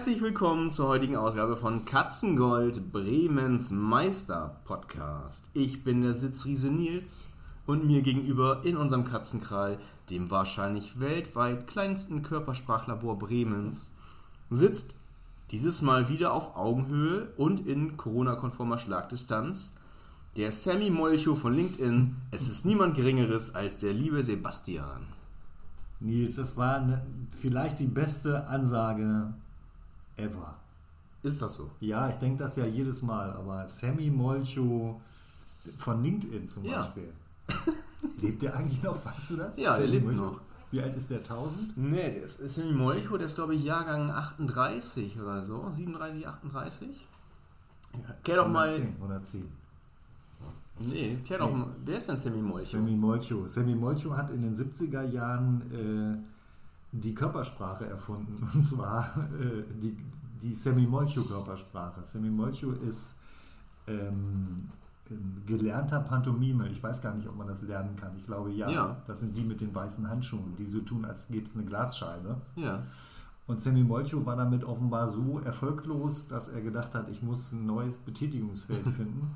herzlich willkommen zur heutigen Ausgabe von Katzengold, Bremens Meister Podcast. Ich bin der Sitzriese Nils und mir gegenüber in unserem Katzenkral, dem wahrscheinlich weltweit kleinsten Körpersprachlabor Bremens, sitzt dieses Mal wieder auf Augenhöhe und in Corona-konformer Schlagdistanz der Sammy Molcho von LinkedIn. Es ist niemand Geringeres als der liebe Sebastian. Nils, das war eine, vielleicht die beste Ansage ever. Ist das so? Ja, ich denke das ja jedes Mal, aber Sammy Molcho von LinkedIn zum Ja. Beispiel. Lebt der eigentlich noch? Weißt du das? Ja, der Sammy lebt Molcho? noch. Wie alt ist der? 1000? Nee, der ist, ist Sammy Molcho, der ist glaube ich Jahrgang 38 oder so, 37, 38. Klär doch mal. 110. 110. Nee, klär doch Nee. mal. Wer ist denn Sammy Molcho? Sammy Molcho. Sammy Molcho hat in den 70er Jahren äh, die Körpersprache erfunden. Und zwar äh, die, die Sammy Molcho Körpersprache. Sammy Molcho ist ähm, gelernter Pantomime. Ich weiß gar nicht, ob man das lernen kann. Ich glaube ja. Ja. Das sind die mit den weißen Handschuhen, die so tun, als gäbe es eine Glasscheibe. Ja. Und Sammy Molcho war damit offenbar so erfolglos, dass er gedacht hat, ich muss ein neues Betätigungsfeld finden.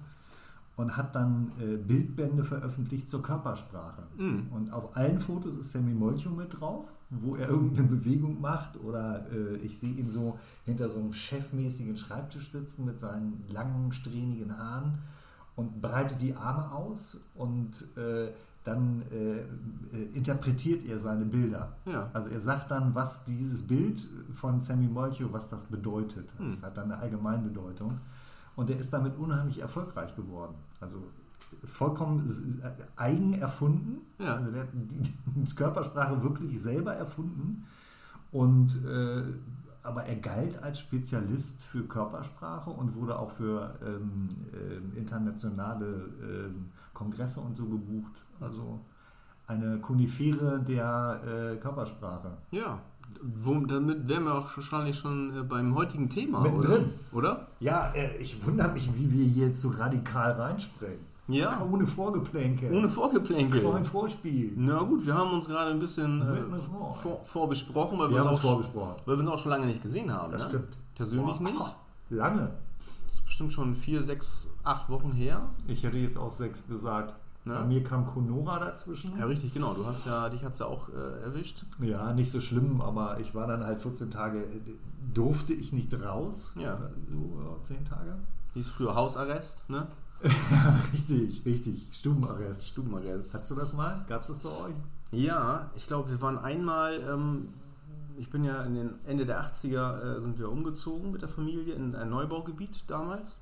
Und hat dann äh, Bildbände veröffentlicht zur Körpersprache. Mhm. Und auf allen Fotos ist Sammy Molcho mit drauf, wo er irgendeine Bewegung macht. Oder äh, ich sehe ihn so hinter so einem chefmäßigen Schreibtisch sitzen mit seinen langen, strähnigen Haaren und breitet die Arme aus und äh, dann äh, äh, interpretiert er seine Bilder. Ja. Also er sagt dann, was dieses Bild von Sammy Molcho, was das bedeutet. Das Hm. hat dann eine Allgemeinbedeutung. Und er ist damit unheimlich erfolgreich geworden. Also vollkommen eigen erfunden. Ja. Also der hat die, Körpersprache wirklich selber erfunden. Und äh, aber er galt als Spezialist für Körpersprache und wurde auch für ähm, ähm, internationale ähm, Kongresse und so gebucht. Also eine Konifere der äh, Körpersprache. Ja. Wo, damit wären wir auch wahrscheinlich schon äh, beim heutigen Thema, oder? Mittendrin. Oder? Ja, äh, ich wundere mich, wie wir hier jetzt so radikal reinspringen. Ja. Ohne Vorgeplänke. Ohne Vorgeplänkel. Kein Vorspiel. Na gut, wir haben uns gerade ein bisschen äh, vor. vor, vorbesprochen, weil Wir wir, haben uns auch, vorgesprochen. weil wir uns auch schon lange nicht gesehen haben. Das ne? stimmt. Persönlich Boah, nicht. Lange. Das ist bestimmt schon vier, sechs, acht Wochen her. Ich hätte jetzt auch sechs gesagt. Ne? Bei mir kam Conora dazwischen. Ja, richtig, genau. Du hast ja, dich hat's ja auch äh, erwischt. Ja, nicht so schlimm, aber ich war dann halt 14 Tage, äh, durfte ich nicht raus. Ja. So, ja, 10 Tage. Hieß früher Hausarrest, ne? richtig, richtig. Stubenarrest. Stubenarrest. Hattest du das mal? Gab es das bei euch? Ja, ich glaube, wir waren einmal, ähm, ich bin ja in den Ende der 80er äh, sind wir umgezogen mit der Familie in ein Neubaugebiet damals.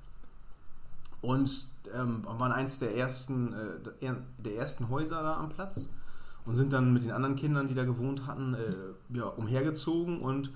Und ähm, waren eins der ersten, äh, der- ersten Häuser da am Platz und sind dann mit den anderen Kindern, die da gewohnt hatten, äh, ja, umhergezogen und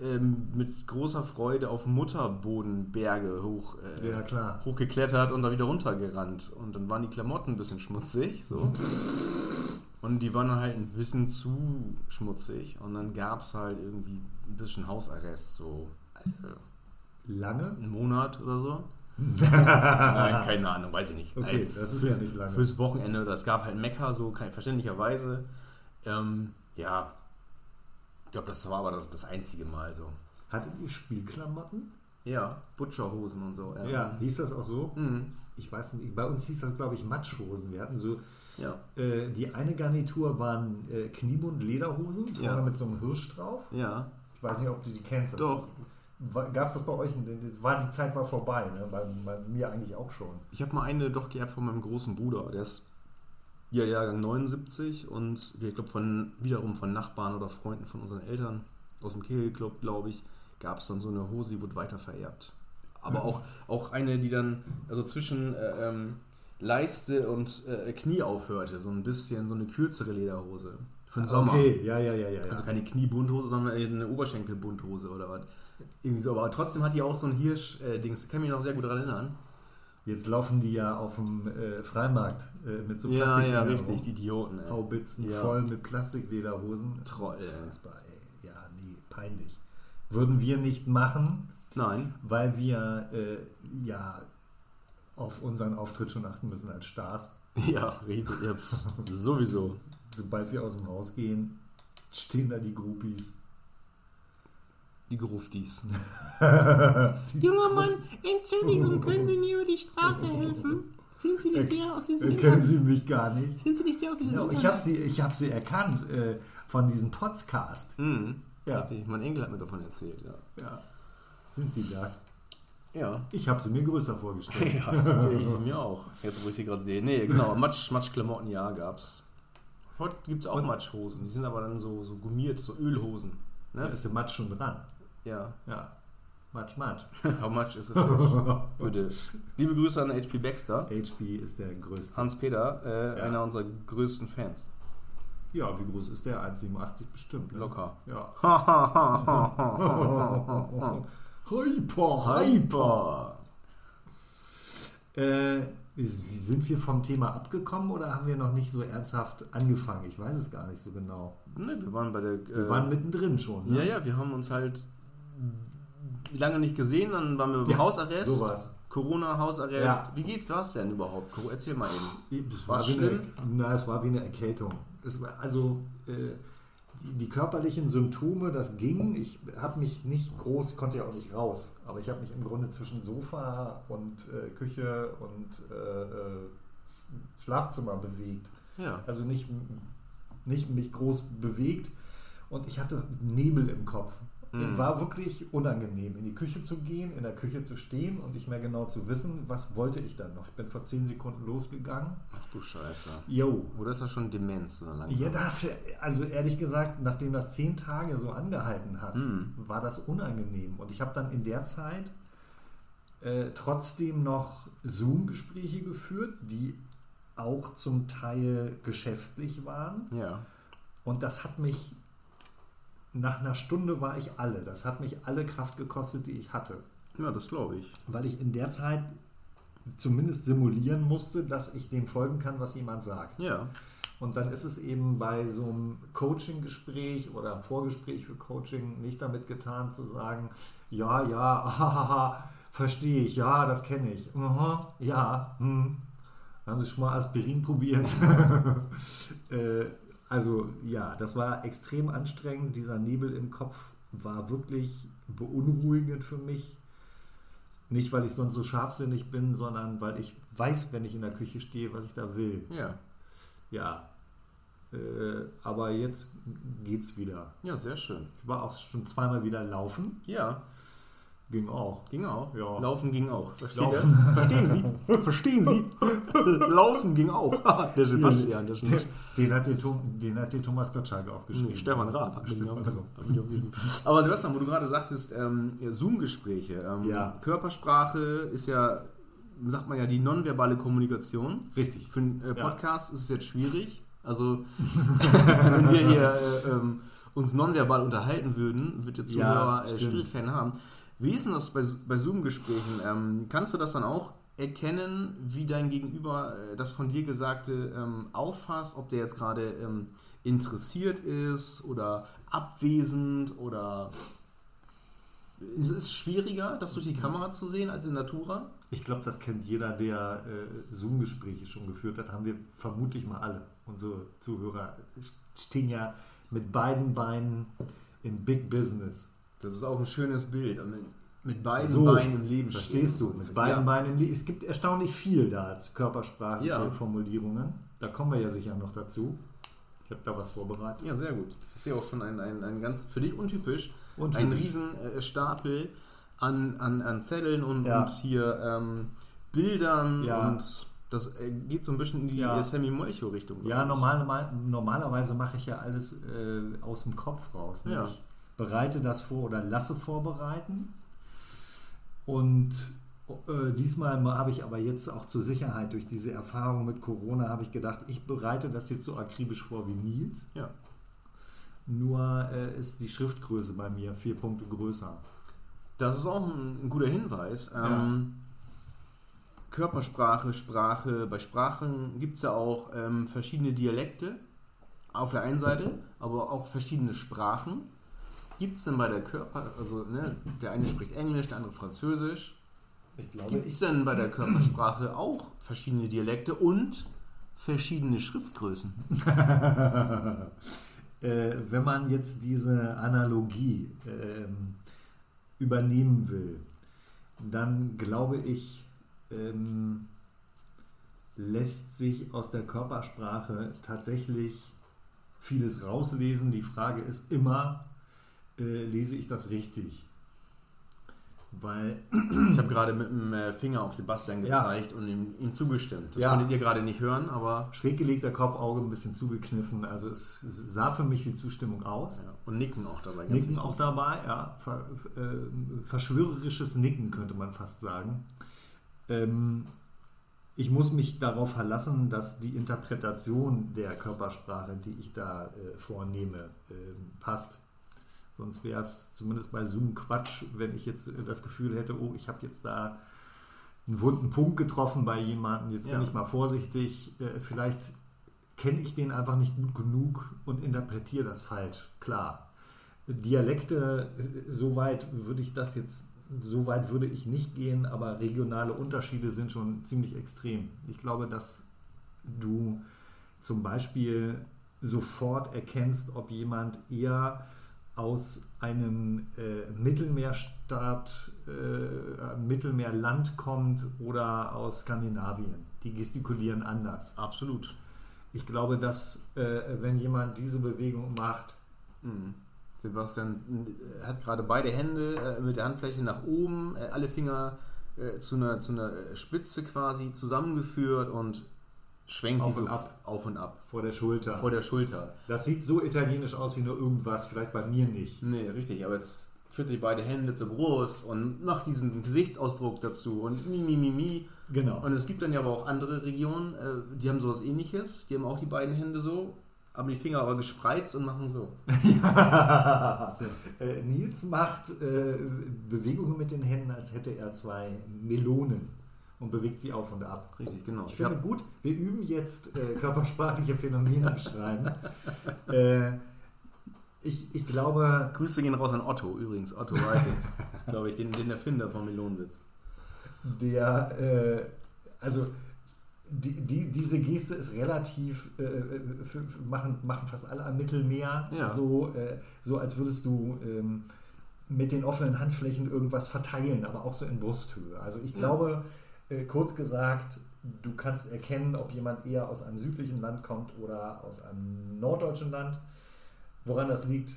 ähm, mit großer Freude auf Mutterbodenberge hoch, äh, Ja, hochgeklettert und da wieder runtergerannt. Und dann waren die Klamotten ein bisschen schmutzig. So. Und die waren halt ein bisschen zu schmutzig. Und dann gab es halt irgendwie ein bisschen Hausarrest, so äh, Lange? einen Monat oder so. Nein, keine Ahnung, weiß ich nicht. Okay, das ist ja nicht lange. Fürs Wochenende, das gab halt Mekka, so verständlicherweise. Ähm, ja, ich glaube, das war aber das- das einzige Mal so. Hattet ihr Spielklamotten? Ja, Butcherhosen und so. Ja. Hieß das auch so? Mhm. Ich weiß nicht, bei uns hieß das, glaube ich, Matschhosen. Wir hatten so, Ja. äh, die eine Garnitur waren äh, Kniebund-Lederhosen, vorne Ja. mit so einem Hirsch drauf. Ja. Ich weiß nicht, ob du die kennst. Das Doch. Gab es das bei euch? Das war, die Zeit war vorbei, ne? bei, bei mir eigentlich auch schon. Ich habe mal eine doch geerbt von meinem großen Bruder. Der ist ja Jahrgang 79 und wir glaube von wiederum von Nachbarn oder Freunden von unseren Eltern aus dem Kegelclub, glaube ich, gab es dann so eine Hose, die wurde weiter vererbt. Aber auch, auch eine, die dann also zwischen äh, ähm, Leiste und äh, Knie aufhörte, so ein bisschen so eine kürzere Lederhose für den Sommer. Okay, ja, ja, ja, ja. ja. Also keine Kniebundhose, sondern eine Oberschenkelbundhose oder was. Irgendwie so. Aber trotzdem hat die auch so ein Hirsch-Dings. Ich kann mich noch sehr gut daran erinnern. Jetzt laufen die ja auf dem äh, Freimarkt äh, mit so Ja, Plastik. ja, richtig, die Idioten. Ey. Haubitzen Ja. voll mit Plastiklederhosen. Troll. Unfassbar, ey. Ja, nee, peinlich. Würden wir nicht machen, Nein. weil wir äh, ja auf unseren Auftritt schon achten müssen als Stars. Ja, richtig. Ja, sowieso. Sobald wir aus dem Haus gehen, stehen da die Groupies. Die Gruftis. Junger Mann, Entschuldigung, können Sie mir über die Straße helfen? Sind Sie nicht der aus diesem Äh, Kennen Internet? Sie mich gar nicht. Sind Sie nicht der aus diesem Internet? ich habe sie, ich hab sie erkannt äh, von diesem Podcast. Mhm. Ja. Richtig. Mein Enkel hat mir davon erzählt, ja. Ja. Sind sie das? Ja. Ich habe sie mir größer vorgestellt. Ja, ich mir auch. Jetzt, wo ich sie gerade sehe. Nee, genau. Matsch, Matschklamotten, ja, gab's. Heute gibt es auch Matschhosen. Die sind aber dann so, so gummiert, so Ölhosen. Da Ne? ist der Matsch schon dran. Ja. Ja. Matsch, Matsch. How much is a fish? Würde. Liebe Grüße an HP Baxter. HP ist der größte. Hans-Peter, äh, Ja. einer unserer größten Fans. Ja, wie groß ist der? 1,87 bestimmt. Ne? Locker. Ja. Hyper, Hyper. Äh, wie, sind wir vom Thema abgekommen oder haben wir noch nicht so ernsthaft angefangen? Ich weiß es gar nicht so genau. Ne, wir waren bei der. Wir äh, waren mittendrin schon. Ne? Ja, ja, wir haben uns halt lange nicht gesehen, dann waren wir im Ja, Hausarrest. sowas. Corona, Hausarrest. Ja. Wie geht's was denn überhaupt? Erzähl mal eben. Es War war, wie eine, schlimm? na, es war wie eine Erkältung. Es war also äh, die, die körperlichen Symptome, das ging. Ich habe mich nicht groß, konnte ja auch nicht raus, aber ich habe mich im Grunde zwischen Sofa und äh, Küche und äh, äh, Schlafzimmer bewegt. Ja. Also nicht, nicht mich groß bewegt und ich hatte Nebel im Kopf. Mhm. War wirklich unangenehm, in die Küche zu gehen, in der Küche zu stehen und nicht mehr genau zu wissen, was wollte ich dann noch. Ich bin vor zehn Sekunden losgegangen. Ach du Scheiße. Yo, Oder ist das schon Demenz? Oder langsam? ja, dafür, also ehrlich gesagt, nachdem das zehn Tage so angehalten hat, Mhm. war das unangenehm. Und ich habe dann in der Zeit äh, trotzdem noch Zoom-Gespräche geführt, die auch zum Teil geschäftlich waren. Ja. Und das hat mich, nach einer Stunde war ich alle. Das hat mich alle Kraft gekostet, die ich hatte. Ja, das glaube ich. Weil ich in der Zeit zumindest simulieren musste, dass ich dem folgen kann, was jemand sagt. Ja. Und dann ist es eben bei so einem Coaching-Gespräch oder einem Vorgespräch für Coaching nicht damit getan zu sagen, ja, ja, hahaha, verstehe ich, ja, das kenne ich, aha, ja, hm. haben Sie schon mal Aspirin probiert? äh, also ja, das war extrem anstrengend. Dieser Nebel im Kopf war wirklich beunruhigend für mich. Nicht, weil ich sonst so scharfsinnig bin, sondern weil ich weiß, wenn ich in der Küche stehe, was ich da will. Ja. Ja. Äh, aber jetzt geht's wieder. Ja, sehr schön. Ich war auch schon zweimal wieder laufen. Ja, Ging auch. ging auch. Ja. Laufen ging auch. Versteht Laufen. Verstehen Sie? Verstehen Sie? Laufen ging auch. der ja, der nicht. Den hat der, den hat der Thomas Gottschalk aufgeschrieben. Nee, Stefan Raab hat mich Stefan. Aber Sebastian, wo du gerade sagtest, ähm, ja, Zoom-Gespräche. Ähm, Ja. Körpersprache ist ja, sagt man ja, die nonverbale Kommunikation. Richtig. Für einen äh, Ja. Podcast ist es jetzt schwierig. Also, wenn wir hier äh, ähm, uns nonverbal unterhalten würden, wird der Zuhörer äh, stimmt. Schwierigkeiten haben. Wie ist denn das bei, bei Zoom-Gesprächen? Ähm, kannst du das dann auch erkennen, wie dein Gegenüber äh, das von dir Gesagte ähm, auffasst, ob der jetzt gerade ähm, interessiert ist oder abwesend oder ist es schwieriger, das durch die Kamera zu sehen als in Natura? Ich glaube, das kennt jeder, der äh, Zoom-Gespräche schon geführt hat. Haben wir vermutlich mal alle. Unsere Zuhörer stehen ja mit beiden Beinen in Big Business. Das ist auch ein schönes Bild. Mit, beiden So, Beinen im Leben Verstehst du? Mit beiden ja. Beinen im Leben. Es gibt erstaunlich viel da als körpersprachliche Ja. Formulierungen. Da kommen wir ja sicher noch dazu. Ich habe da was vorbereitet. Ja, sehr gut. Ich sehe auch schon ein, ein, ein ganz, für dich untypisch, Untypisch. einen riesen äh, Stapel an, an, an Zetteln und, Ja. und hier ähm, Bildern Ja. und das äh, geht so ein bisschen in die Ja. Sammy Molcho-Richtung. Ja, normal, normalerweise mache ich ja alles äh, aus dem Kopf raus. Ne? Ja. Ich bereite das vor oder lasse vorbereiten. Und äh, diesmal habe ich aber jetzt auch zur Sicherheit durch diese Erfahrung mit Corona habe ich gedacht, ich bereite das jetzt so akribisch vor wie Nils. Ja. Nur äh, ist die Schriftgröße bei mir vier Punkte größer. Das ist auch ein, ein guter Hinweis. Ähm, Körpersprache, Sprache. Bei Sprachen gibt es ja auch ähm, verschiedene Dialekte auf der einen Seite, aber auch verschiedene Sprachen. Gibt es denn bei der Körper, also ne, der eine spricht Englisch, der andere Französisch. Ich glaube, Gibt es denn bei der Körpersprache auch verschiedene Dialekte und verschiedene Schriftgrößen? äh, wenn man jetzt diese Analogie ähm, übernehmen will, dann glaube ich, ähm, lässt sich aus der Körpersprache tatsächlich vieles rauslesen. Die Frage ist immer, äh, lese ich das richtig? Weil Ich habe gerade mit dem äh, Finger auf Sebastian Ja. gezeigt und ihm, ihm zugestimmt. Das Ja. konntet ihr gerade nicht hören, aber. schräg gelegter Kopfauge ein bisschen zugekniffen. Also es sah für mich wie Zustimmung aus. Ja, und Nicken auch dabei. Nicken wichtig. auch dabei, ja. Ver, äh, verschwörerisches Nicken könnte man fast sagen. Ähm, ich muss mich darauf verlassen, dass die Interpretation der Körpersprache, die ich da äh, vornehme, äh, passt. Sonst wäre es zumindest bei Zoom Quatsch, wenn ich jetzt äh, das Gefühl hätte, oh, ich habe jetzt da einen wunden Punkt getroffen bei jemandem, jetzt Ja. bin ich mal vorsichtig, äh, vielleicht kenne ich den einfach nicht gut genug und interpretiere das falsch, klar. Dialekte, äh, soweit würde ich das jetzt, so weit würde ich nicht gehen, aber regionale Unterschiede sind schon ziemlich extrem. Ich glaube, dass du zum Beispiel sofort erkennst, ob jemand eher aus einem äh, Mittelmeerstaat, äh, Mittelmeerland kommt oder aus Skandinavien. Die gestikulieren anders. Absolut. Ich glaube, dass äh, wenn jemand diese Bewegung macht, Mhm. Sebastian äh, hat gerade beide Hände äh, mit der Handfläche nach oben, äh, alle Finger äh, zu, einer, zu einer äh, Spitze quasi zusammengeführt und schwenkt Auf die und so ab. auf und ab vor der Schulter. vor der Schulter. das sieht so italienisch aus wie nur irgendwas, vielleicht bei mir nicht. Nee, richtig, aber jetzt führt die beide Hände zur Brust und macht diesen Gesichtsausdruck dazu und mi, mi, mi, mi. Genau. Und es gibt dann ja aber auch andere Regionen, äh, die haben sowas ähnliches, die haben auch die beiden Hände so, haben die Finger aber gespreizt und machen so. äh, Nils macht äh, Bewegungen mit den Händen, als hätte er zwei Melonen und bewegt sie auf und ab. Richtig, genau. Ich Ich finde gut, wir üben jetzt äh, körpersprachliche Phänomene beschreiben. äh, ich, ich glaube, Grüße gehen raus an Otto übrigens. Otto Reitens, glaube ich, den, den Erfinder von Melonenwitz. der, äh, also die, die, diese Geste ist relativ, äh, für, für, machen, machen fast alle am Mittelmeer, Ja. so, äh, so als würdest du ähm, mit den offenen Handflächen irgendwas verteilen, aber auch so in Brusthöhe. Also ich Ja. glaube, äh, kurz gesagt, du kannst erkennen, ob jemand eher aus einem südlichen Land kommt oder aus einem norddeutschen Land. Woran das liegt,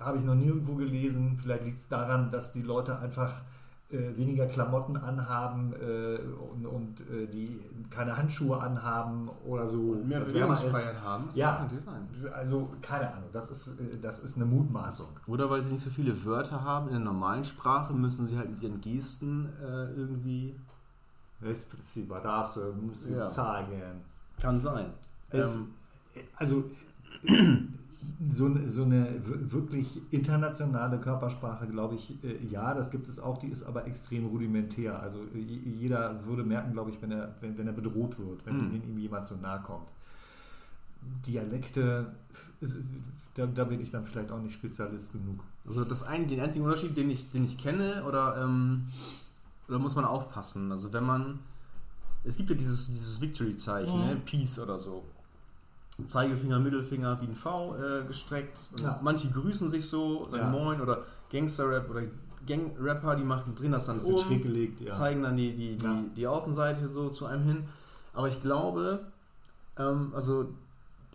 habe ich noch nirgendwo gelesen. Vielleicht liegt es daran, dass die Leute einfach äh, weniger Klamotten anhaben äh, und, und äh, die keine Handschuhe anhaben oder so. Und mehr. Bewegungsfreiheit haben. Das Ja. kann natürlich sein. Also keine Ahnung, das ist, äh, das ist eine Mutmaßung. Oder weil sie nicht so viele Wörter haben in der normalen Sprache, müssen sie halt mit ihren Gesten äh, irgendwie. Das äh, muss ich Ja. sagen. Kann sein. Es, Ähm, also so, eine- so eine wirklich internationale Körpersprache, glaube ich, äh, ja, das gibt es auch, die ist aber extrem rudimentär. Also jeder würde merken, glaube ich, wenn er, wenn, wenn er bedroht wird, wenn, Mhm. ihm jemand so nahe kommt. Dialekte, da, da bin ich dann vielleicht auch nicht Spezialist genug. Also das ein, den einzigen Unterschied, den ich, den ich kenne, oder ähm, da muss man aufpassen. Also wenn man, es gibt ja dieses, dieses Victory-Zeichen, Mhm. ne? Peace oder so. Zeigefinger, Mittelfinger wie ein V äh, gestreckt. Ja. Manche grüßen sich so, sagen Ja. Moin oder Gangster-Rap oder Gang-Rapper, die machen, drehen das dann um, gelegt, ja. zeigen dann die, die, die, die Außenseite so zu einem hin. Aber ich glaube, ähm, also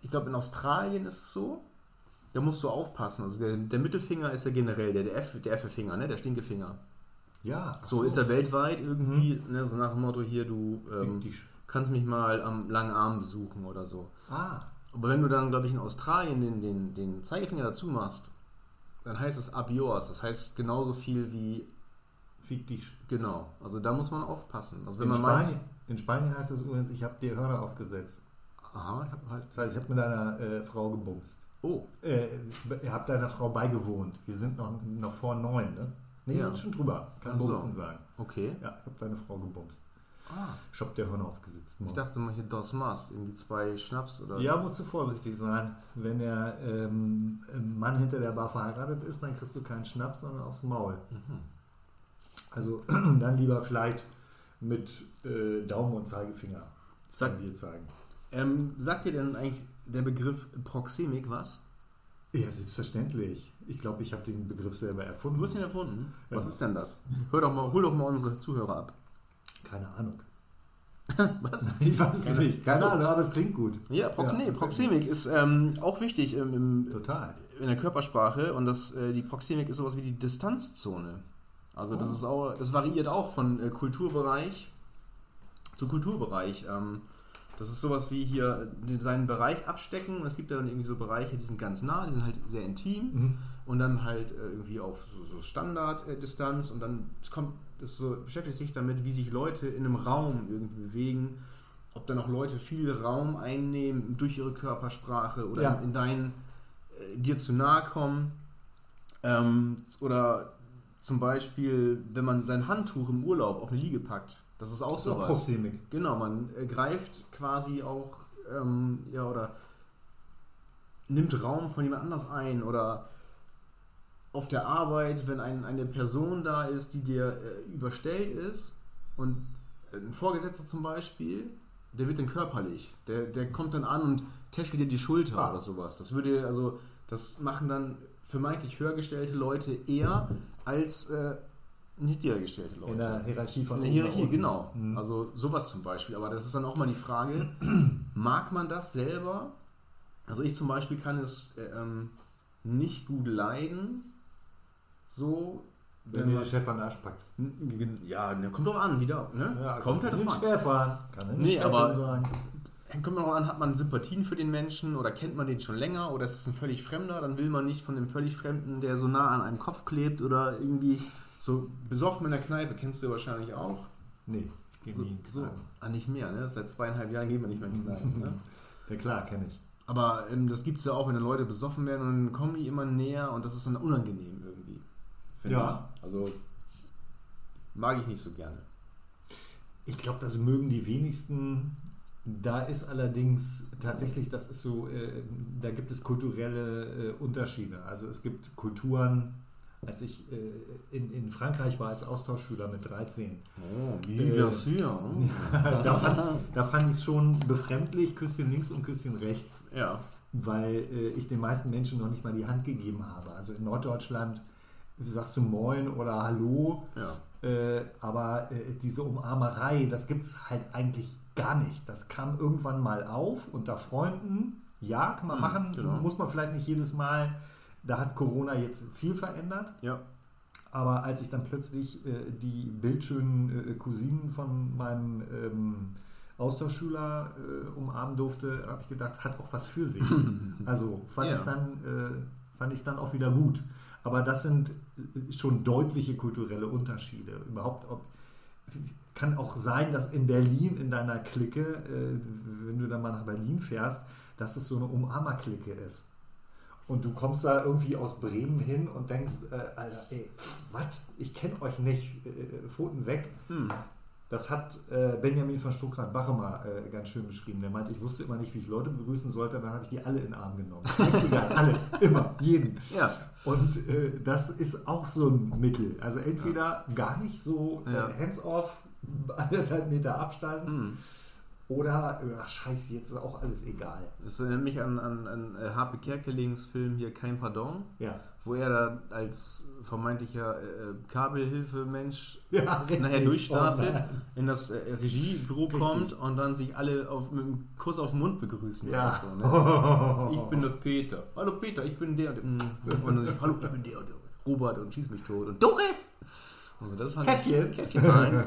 ich glaube in Australien ist es so, da musst du aufpassen. Also der, der Mittelfinger ist ja generell der, der F, der F-Finger, ne? der Stinkefinger. Ja, ach So, ist er weltweit irgendwie, ne? so nach dem Motto hier, du ähm, kannst mich mal am langen Arm besuchen oder so. Ah, Aber wenn du dann, glaube ich, in Australien den, den, den Zeigefinger dazu machst, dann heißt es ab yours. Das heißt genauso viel wie fick dich. genau. Also da muss man aufpassen. Also wenn In man meint, Spanien, in Spanien heißt es übrigens, ich habe dir Hörer aufgesetzt. aha, ich hab- heißt, Das heißt, ich habe mit einer äh, Frau gebumst. oh, Äh, ihr habt deiner Frau beigewohnt. Wir sind noch, noch vor neun, ne? Nee, Ja. schon drüber. Kann so. Bumsen sagen. okay. Ja, ich habe deine Frau gebumst. Shop der Hörner aufgesetzt. Ich dachte mal hier Dos Mas, irgendwie zwei Schnaps oder. Ja, musst du vorsichtig sein. Wenn der ähm, Mann hinter der Bar verheiratet ist, dann kriegst du keinen Schnaps, sondern aufs Maul. Also dann lieber vielleicht mit äh, Daumen und Zeigefinger Sag- Bier zeigen. Ähm, sagt dir denn eigentlich der Begriff Proxemik was? Ja, selbstverständlich. Ich glaube, ich habe den Begriff selber erfunden. Du hast ihn erfunden. Was Ja. ist denn das? Hör doch mal, hol doch mal unsere Zuhörer ab. Keine Ahnung. Was? Ich weiß es nicht. Keine. Ahnung, aber es klingt gut. Ja, Prox Ja. Nee, Proxemik ist ähm, auch wichtig im, im, Total. in der Körpersprache und das, äh, die Proxemik ist sowas wie die Distanzzone. Also das Oh. ist auch, das variiert auch von äh, Kulturbereich zu Kulturbereich. Ähm, das ist sowas wie hier den- seinen Bereich abstecken. Und es gibt ja dann irgendwie so Bereiche, die sind ganz nah, die sind halt sehr intim. Mhm. und dann halt äh, irgendwie auf so, so Standarddistanz. Und dann es kommt es so beschäftigt sich damit, wie sich Leute in einem Raum irgendwie bewegen, ob dann auch Leute viel Raum einnehmen durch ihre Körpersprache oder Ja. in, in dein äh, dir zu nahe kommen. Ähm, oder zum Beispiel, wenn man sein Handtuch im Urlaub auf eine Liege packt, das ist auch auch sowas. Proxemik. Genau, man äh, greift quasi auch, ähm, ja, oder nimmt Raum von jemand anders ein oder auf der Arbeit, wenn ein, eine Person da ist, die dir äh, überstellt ist und ein Vorgesetzter zum Beispiel, der wird dann körperlich, der, der kommt dann an und tätschelt dir die Schulter Ah. oder sowas. Das würde, also, das machen dann vermeintlich höhergestellte Leute eher als äh, niedrigergestellte Leute. In der Hierarchie von In der Hierarchie, genau. Mhm. Also sowas zum Beispiel. Aber das ist dann auch mal die Frage, mag man das selber? Also ich zum Beispiel kann es äh, ähm, nicht gut leiden, so, Wenn dir der Chef an den Arsch packt. ja, ne, kommt doch an, wieder, ne? kommt halt drauf an. fahren. Kann er nicht Nee, aber- sein. Kommt doch an, hat man Sympathien für den Menschen oder kennt man den schon länger oder ist es ein völlig Fremder, dann will man nicht von dem völlig Fremden, der so nah an einem Kopf klebt oder irgendwie so besoffen in der Kneipe, kennst du wahrscheinlich auch. Nee, So, so. Ah, nicht mehr, ne? Seit zweieinhalb Jahren gehen wir nicht mehr in Kneipen, ne? Ja klar, kenne ich. Aber ähm, das gibt es ja auch, wenn dann Leute besoffen werden und dann kommen die immer näher und das ist dann unangenehm irgendwie. finde Ja. Ich. Also mag ich nicht so gerne. Ich glaube, das mögen die wenigsten. Da ist allerdings tatsächlich, das ist so, äh, da gibt es kulturelle äh, Unterschiede. Also es gibt Kulturen, als ich äh, in, in Frankreich war als Austauschschüler mit 13, Oh, wie bien sûr. da fand, da fand ich es schon befremdlich, Küsschen links und Küsschen rechts, ja. weil äh, ich den meisten Menschen noch nicht mal die Hand gegeben habe. Also in Norddeutschland sagst du Moin oder Hallo, Ja. äh, aber äh, diese Umarmerei, das gibt es halt eigentlich gar nicht. Das kam irgendwann mal auf unter Freunden. Ja, kann man Mhm, machen, genau. muss man vielleicht nicht jedes Mal. Da hat Corona jetzt viel verändert. Ja. Aber als ich dann plötzlich äh, die bildschönen äh, Cousinen von meinem ähm, Austauschschüler äh, umarmen durfte, habe ich gedacht, hat auch was für sich. also fand, Ja. ich dann, äh, fand ich dann auch wieder gut. Aber das sind äh, schon deutliche kulturelle Unterschiede. Überhaupt, ob, kann auch sein, dass in Berlin in deiner Clique, äh, wenn du dann mal nach Berlin fährst, dass es so eine Umarmer-Clique ist. Und du kommst da irgendwie aus Bremen hin und denkst, äh, Alter, ey, was? Ich kenne euch nicht. Äh, Pfoten weg. Hm. Das hat äh, Benjamin von Stuckrad-Bachemer äh, ganz schön beschrieben. Der meinte, ich wusste immer nicht, wie ich Leute begrüßen sollte, dann habe ich die alle in den Arm genommen. Scheißegal, alle, immer, jeden. Ja. Und äh, das ist auch so ein Mittel. Also entweder gar nicht so Ja. äh, hands-off, anderthalb Meter Abstand, Hm. Oder, äh, ach scheiße, jetzt ist auch alles egal. Das erinnert mich an, an, an äh, Harpe Kerkelings Film hier Kein Pardon, Ja, wo er da als vermeintlicher äh, Kabelhilfemensch ja nachher durchstartet, Oh in das äh, Regiebüro Richtig. kommt und dann sich alle auf, mit einem Kuss auf den Mund begrüßen. Ja. So, ne? Ich bin der Peter. Hallo Peter, ich bin der. Und, und dann sich, hallo, ich bin der und der. Robert und schieß mich tot. Und Doris! Und das Käffchen. Käffchen eins.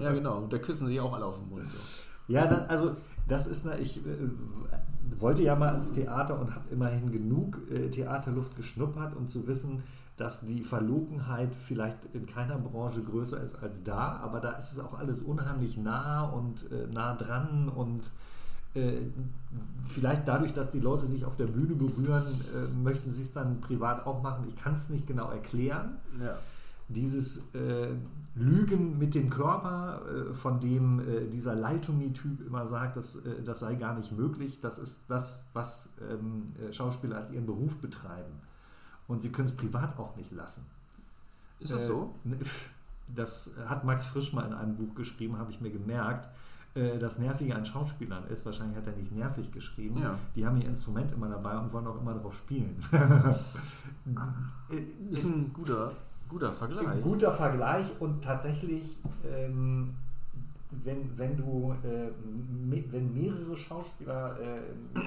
ja, genau. Und da küssen sich auch alle auf den Mund. So. Ja, das, also das ist ich äh, wollte ja mal ins Theater und habe immerhin genug äh, Theaterluft geschnuppert, um zu wissen, dass die Verlogenheit vielleicht in keiner Branche größer ist als da, aber da ist es auch alles unheimlich nah und äh, nah dran und äh, vielleicht dadurch, dass die Leute sich auf der Bühne berühren, äh, möchten sie es dann privat auch machen. Ich kann es nicht genau erklären. Ja. Dieses äh, Lügen mit dem Körper, äh, von dem äh, dieser Leitomy-Typ immer sagt, das, äh, das sei gar nicht möglich, das ist das, was ähm, äh, Schauspieler als ihren Beruf betreiben. Und sie können es privat auch nicht lassen. Ist das Äh, so? ne, Das hat Max Frisch mal in einem Buch geschrieben, habe ich mir gemerkt. Äh, Das Nervige an Schauspielern ist, wahrscheinlich hat er nicht nervig geschrieben, Ja. die haben ihr Instrument immer dabei und wollen auch immer drauf spielen. Äh, Ist ein guter, guter Vergleich. ein guter Vergleich und tatsächlich, ähm, wenn, wenn du, äh, me- wenn mehrere Schauspieler äh,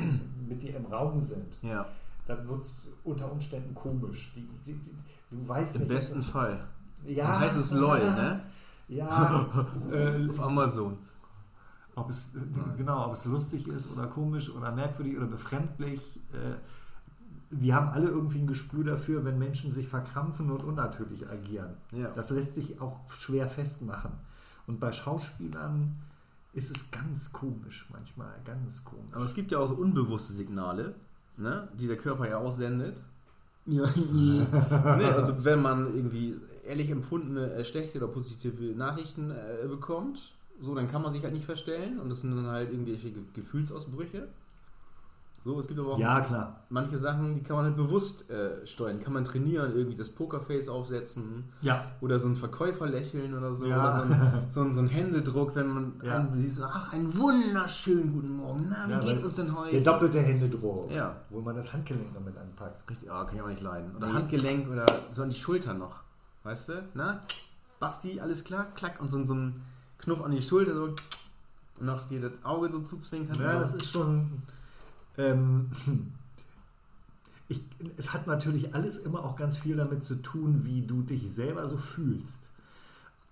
mit dir im Raum sind, Ja, dann wird es unter Umständen komisch. Die, die, die, du weißt im nicht. besten Fall. ja, Dann heißt es LOL, ne? Ja, äh, Auf Amazon. ob es äh, genau, ob es lustig ist oder komisch oder merkwürdig oder befremdlich. Äh, wir haben alle irgendwie ein Gespür dafür, wenn Menschen sich verkrampfen und unnatürlich agieren. Ja. Das lässt sich auch schwer festmachen. Und bei Schauspielern ist es ganz komisch manchmal, ganz komisch. Aber es gibt ja auch so unbewusste Signale, ne, die der Körper ja aussendet. Ja, nee. nee, also wenn man irgendwie ehrlich empfundene äh, schlechte oder positive Nachrichten äh, bekommt, so, dann kann man sich halt nicht verstellen und das sind dann halt irgendwelche Ge Gefühlsausbrüche. So, es gibt aber auch ja, klar. manche Sachen, die kann man halt bewusst äh, steuern. Kann man trainieren, irgendwie das Pokerface aufsetzen Ja. oder so ein Verkäuferlächeln oder so. Ja. Oder so ein, so, ein, so ein Händedruck, wenn man Ja. einen sieht, so, ach, einen wunderschönen guten Morgen. Na, wie Ja, geht's uns denn heute? Der doppelte Händedruck. Ja. Wo man das Handgelenk noch mit anpackt. Richtig, ah, kann ich auch nicht leiden. Oder. Handgelenk oder so an die Schultern noch. Weißt du? Na? Basti, alles klar? Klack und so, so ein Knuff an die Schulter so. Und noch dir das Auge so zuzwinkern. Ja, und das so. ist schon. Ähm, ich, es hat natürlich alles immer auch ganz viel damit zu tun, wie du dich selber so fühlst.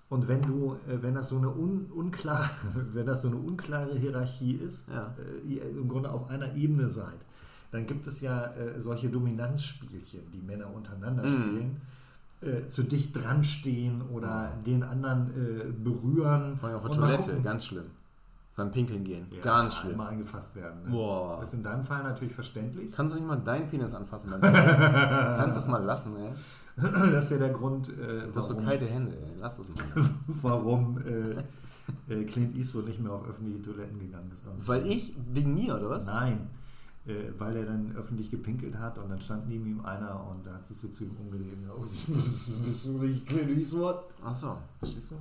Und wenn du, äh, wenn das so eine un, unklare, wenn das so eine unklare Hierarchie ist, Ja. äh, ihr im Grunde auf einer Ebene seid, dann gibt es ja äh, solche Dominanzspielchen, die Männer untereinander Mhm. spielen. Äh, zu dicht dran stehen oder den anderen äh, berühren. Vor allem auf der Toilette, gucken. ganz schlimm. Beim Pinkeln gehen, Ja, ganz schlimm. Immer eingefasst werden. Ne? Boah. Das ist in deinem Fall natürlich verständlich. Kannst du nicht mal deinen Penis anfassen? Mein Kannst du das mal lassen, ey? Das wäre der Grund, äh, Du hast so kalte Hände, ey. Lass das mal. warum äh, äh, Clint Eastwood nicht mehr auf öffentliche Toiletten gegangen ist. Weil ich, wegen mir, oder was? Nein, äh, weil er dann öffentlich gepinkelt hat und dann stand neben ihm einer und da hat sich so zu ihm umgedreht. und gesagt, "Oh, Bist bist du nicht Clint Eastwood? Achso. Verstehst du?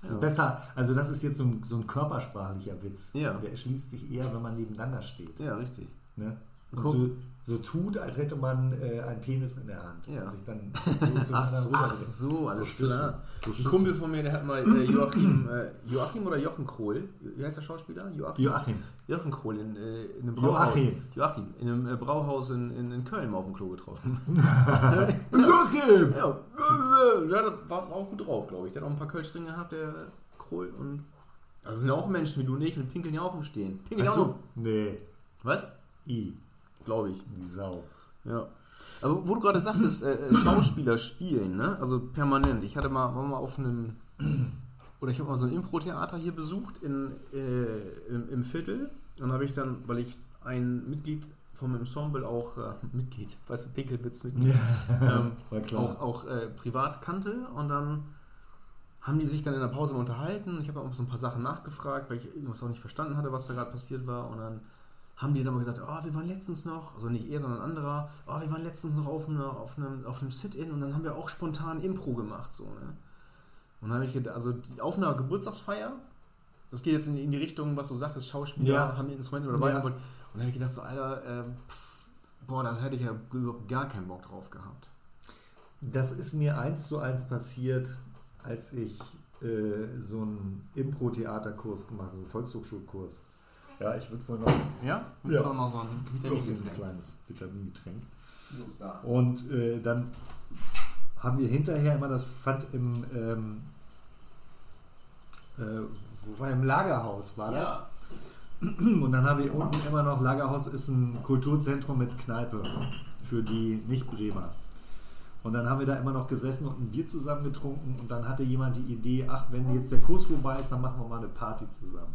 Das Ja. ist besser, also das ist jetzt so ein, so ein körpersprachlicher Witz. Ja. Der erschließt sich eher, wenn man nebeneinander steht. Ja, richtig. Ne? Und so, so tut, als hätte man äh, einen Penis in der Hand. Ja. Und sich dann so Ach, so, ach so, alles du? klar. Verstehst Ein Kumpel von mir, der hat mal äh, Joachim, äh, Joachim oder Jochen Krohl, wie heißt der Schauspieler? Joachim. Joachim. Jochen Krohl in, äh, in einem Brauhaus. Joachim. Joachim, in einem äh, Brauhaus in, in, in Köln auf dem Klo getroffen. Joachim! ja, der war auch gut drauf, glaube ich. Der hat auch ein paar Kölsch drin gehabt, der Krohl. Und also sind ja auch Menschen wie du und ich und pinkeln ja auch im Stehen. Pinkeln ja auch. Nee. Was? I. Glaube ich. Die Sau. Ja. Aber wo du gerade sagtest, äh, äh, Schauspieler spielen, ne? Also permanent. Ich hatte mal, war mal auf einem, oder ich habe mal so ein Impro-Theater hier besucht in, äh, im, im Viertel. Und habe ich dann, weil ich ein Mitglied vom Ensemble auch, äh, Mitglied, weißt du, Pinkelwitz-Mitglied, ähm, War klar. auch, auch äh, privat kannte. Und dann haben die sich dann in der Pause mal unterhalten. Ich habe auch so ein paar Sachen nachgefragt, weil ich irgendwas auch nicht verstanden hatte, was da gerade passiert war. Und dann haben die dann mal gesagt, oh, wir waren letztens noch, also nicht er, sondern ein anderer, oh, wir waren letztens noch auf, einer, auf einem, auf einem Sit-In und dann haben wir auch spontan Impro gemacht, so, ne? Und dann habe ich gedacht, also auf einer Geburtstagsfeier, das geht jetzt in, in die Richtung, was du sagtest, Schauspieler Ja. haben Instrumente dabei. Ja. Und dann habe ich gedacht, so, Alter, ähm, pff, boah, da hätte ich ja überhaupt gar keinen Bock drauf gehabt. Das ist mir eins zu eins passiert, als ich äh, so einen Impro-Theaterkurs gemacht habe, so einen Volkshochschulkurs. Ja, ich würde wohl noch Ja? Ja. du noch so ein noch so ein Vitamingetränk? kleines Vitamingetränk. So ist da. Und äh, dann haben wir hinterher immer das fand im ähm, äh, wo war im Lagerhaus war das? Ja. Und dann haben wir unten immer noch Lagerhaus ist ein Kulturzentrum mit Kneipe für die Nicht-Bremer. Und dann haben wir da immer noch gesessen und ein Bier zusammen getrunken und dann hatte jemand die Idee, ach, wenn jetzt der Kurs vorbei ist, dann machen wir mal eine Party zusammen.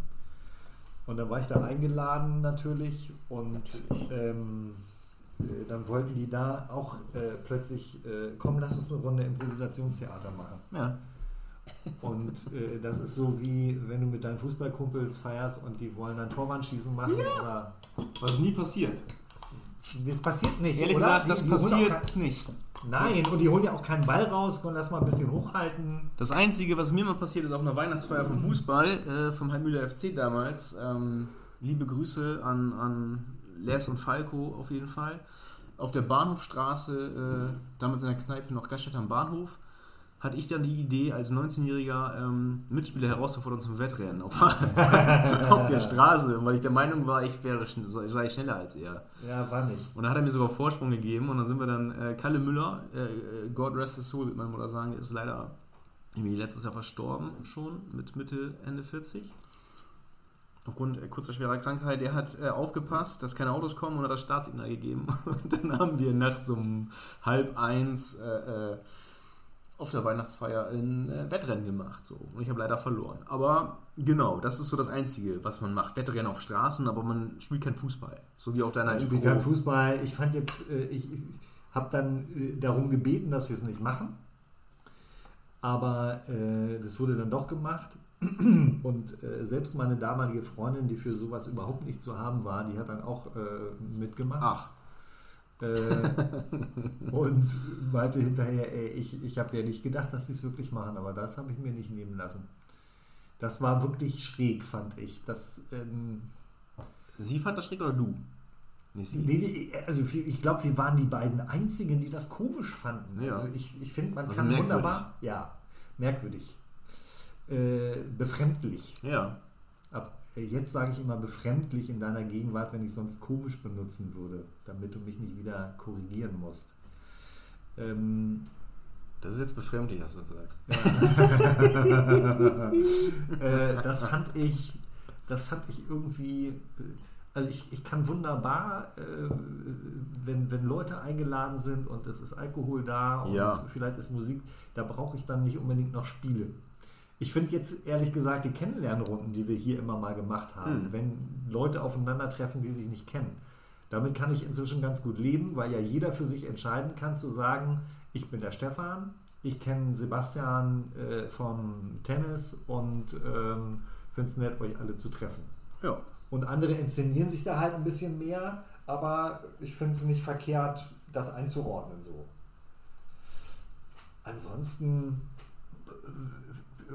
Und dann war ich da eingeladen natürlich und ähm, äh, dann wollten die da auch äh, plötzlich, äh, komm, lass uns eine Runde Improvisationstheater machen. Ja. Und äh, das ist so wie, wenn du mit deinen Fußballkumpels feierst und die wollen dann Torwandschießen machen oder Was nie passiert. Das passiert nicht. Ehrlich oder? gesagt, Die- das die auch passiert nicht. Kein, nein, und die holen ja auch keinen Ball raus, können das mal ein bisschen hochhalten. Das Einzige, was mir mal passiert ist auf einer Weihnachtsfeier vom Fußball, äh, vom Heimühler FC damals, ähm, liebe Grüße an, an Les und Falco auf jeden Fall, auf der Bahnhofstraße, äh, damals in der Kneipe noch Gaststätte am Bahnhof, hatte ich dann die Idee, als 19-jähriger ähm, Mitspieler herauszufordern zum Wettrennen auf, auf der Straße, weil ich der Meinung war, ich wäre sei schneller als er. Ja, war nicht. Und da hat er mir sogar Vorsprung gegeben und dann sind wir dann, äh, Kalle Müller, äh, äh, God rest his soul, wird meine Mutter sagen, ist leider irgendwie letztes Jahr verstorben schon, mit Mitte, Ende 40. Aufgrund äh, kurzer schwerer Krankheit. Der hat äh, aufgepasst, dass keine Autos kommen und hat das Startsignal gegeben. Und dann haben wir nachts um halb eins äh, äh, auf der Weihnachtsfeier ein äh, Wettrennen gemacht. So. Und ich habe leider verloren. Aber genau, das ist so das Einzige, was man macht. Wettrennen auf Straßen, aber man spielt kein Fußball. So wie auf deiner Ich spiele Impro- kein Fußball. Ich fand jetzt, äh, ich, ich habe dann äh, darum gebeten, dass wir es nicht machen. Aber äh, das wurde dann doch gemacht. Und äh, selbst meine damalige Freundin, die für sowas überhaupt nicht zu haben war, die hat dann auch äh, mitgemacht. Ach, Äh, und meinte hinterher, ey, ich, ich habe ja nicht gedacht, dass sie es wirklich machen, aber das habe ich mir nicht nehmen lassen. Das war wirklich schräg, fand ich. Das, ähm, sie fand das schräg oder du? Nicht sie. Nee, also ich glaube, wir waren die beiden einzigen, die das komisch fanden. Ja. Also ich, ich finde, man Also kann merkwürdig. wunderbar, ja, merkwürdig, äh, befremdlich. Ja. Ab, jetzt sage ich immer befremdlich in deiner Gegenwart, wenn ich sonst komisch benutzen würde, damit du mich nicht wieder korrigieren musst. Ähm, Das ist jetzt befremdlich, dass du sagst. äh, das fand ich, das fand ich irgendwie, also ich, ich kann wunderbar, äh, wenn, wenn Leute eingeladen sind und es ist Alkohol da und Ja. vielleicht ist Musik, da brauche ich dann nicht unbedingt noch Spiele. Ich finde jetzt ehrlich gesagt die Kennenlernrunden, die wir hier immer mal gemacht haben, Hm. wenn Leute aufeinandertreffen, die sich nicht kennen. Damit kann ich inzwischen ganz gut leben, weil ja jeder für sich entscheiden kann zu sagen, ich bin der Stefan, ich kenne Sebastian äh, vom Tennis und ähm, finde es nett, euch alle zu treffen. Ja. Und andere inszenieren sich da halt ein bisschen mehr, aber ich finde es nicht verkehrt, das einzuordnen so. Ansonsten, äh,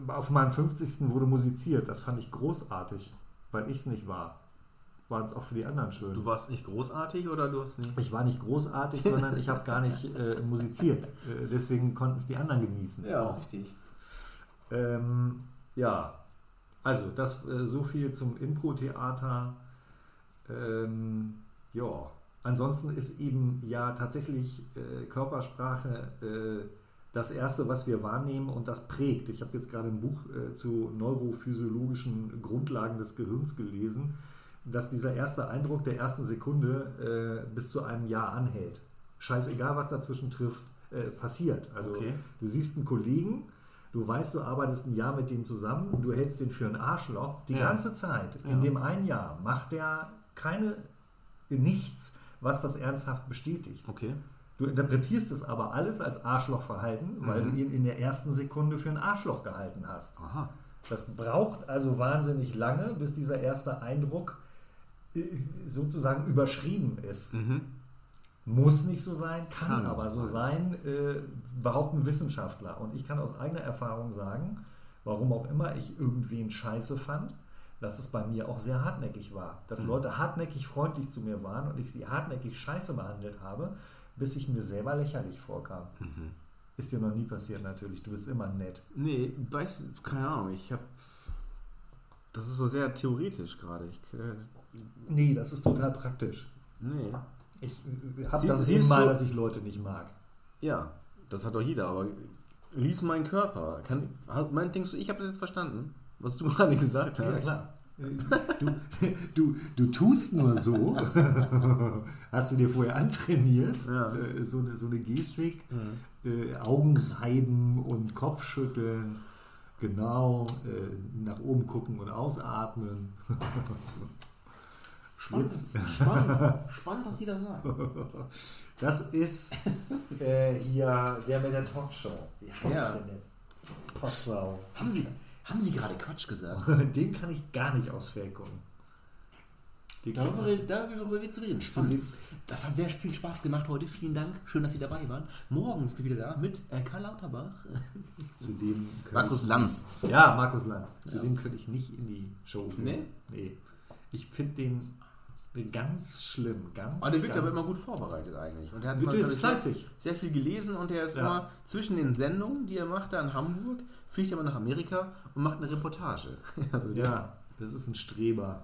auf meinem 50. wurde musiziert, das fand ich großartig, weil ich es nicht war. War es auch für die anderen schön. Du warst nicht großartig oder du hast nicht. Ich war nicht großartig, sondern ich habe gar nicht äh, musiziert. Äh, deswegen konnten es die anderen genießen. richtig. Ähm, ja, also das äh, so viel zum Impro-Theater. Ähm, ja, ansonsten ist eben ja tatsächlich äh, Körpersprache äh, das Erste, was wir wahrnehmen und das prägt. Ich habe jetzt gerade ein Buch äh, zu neurophysiologischen Grundlagen des Gehirns gelesen, dass dieser erste Eindruck der ersten Sekunde äh, bis zu einem Jahr anhält. Scheißegal, was dazwischen trifft, äh, passiert. Also Okay. du siehst einen Kollegen, du weißt, du arbeitest ein Jahr mit dem zusammen, du hältst den für ein Arschloch. Die Ja. ganze Zeit, in Ja. dem einen Jahr, macht der keine, nichts, was das ernsthaft bestätigt. Okay. Du interpretierst es aber alles als Arschlochverhalten, weil Mhm. du ihn in der ersten Sekunde für ein Arschloch gehalten hast. Aha. Das braucht also wahnsinnig lange, bis dieser erste Eindruck äh, sozusagen überschrieben ist. Mhm. Muss nicht so sein, kann, Kann aber so so sein, äh, behaupten Wissenschaftler. Und ich kann aus eigener Erfahrung sagen, warum auch immer ich irgendwen scheiße fand, dass es bei mir auch sehr hartnäckig war. Dass Mhm. Leute hartnäckig freundlich zu mir waren und ich sie hartnäckig scheiße behandelt habe, bis ich mir selber lächerlich vorkam. Mhm. Ist dir noch nie passiert natürlich, du bist immer nett. Nee, weißt du, keine Ahnung, ich habe. Das ist so sehr theoretisch gerade. Ich, äh, Nee, das ist total praktisch. nee. Ich habe Sie- das eben mal, du- dass ich Leute nicht mag. Ja, das hat doch jeder, aber lies meinen Körper. Kann, mein, denkst du, ich habe das jetzt verstanden, was du gerade gesagt Ja, hast? klar. Du, du, du tust nur so, hast du dir vorher antrainiert, Ja. äh, so, eine, so eine Gestik, Mhm. äh, Augen reiben und Kopfschütteln, genau, äh, nach oben gucken und ausatmen. Spannend, spannend, spannend, was Sie da sagen. Das ist äh, hier der mit der Talkshow. Wie heißt Ja. der denn? Potsau. Haben Sie, haben Sie gerade Quatsch gesagt? Den kann ich gar nicht ausfällig gucken. Den Darüber, darüber wird zu reden. Spannend. Das hat sehr viel Spaß gemacht heute. Vielen Dank. Schön, dass Sie dabei waren. Morgen sind wir wieder da mit äh, Karl Lauterbach. Zu dem Markus Lanz. Ja, Markus Lanz. Zu Ja. dem könnte ich nicht in die Show gehen. Nee? Nee. Ich finde den ganz schlimm. Ganz, Aber der wirkt aber immer gut vorbereitet eigentlich. Und er hat glaub ich, fleißig. sehr viel gelesen und er ist Ja. immer zwischen den Sendungen, die er macht, da in Hamburg, fliegt er immer nach Amerika und macht eine Reportage. Also Ja, das ist ein Streber.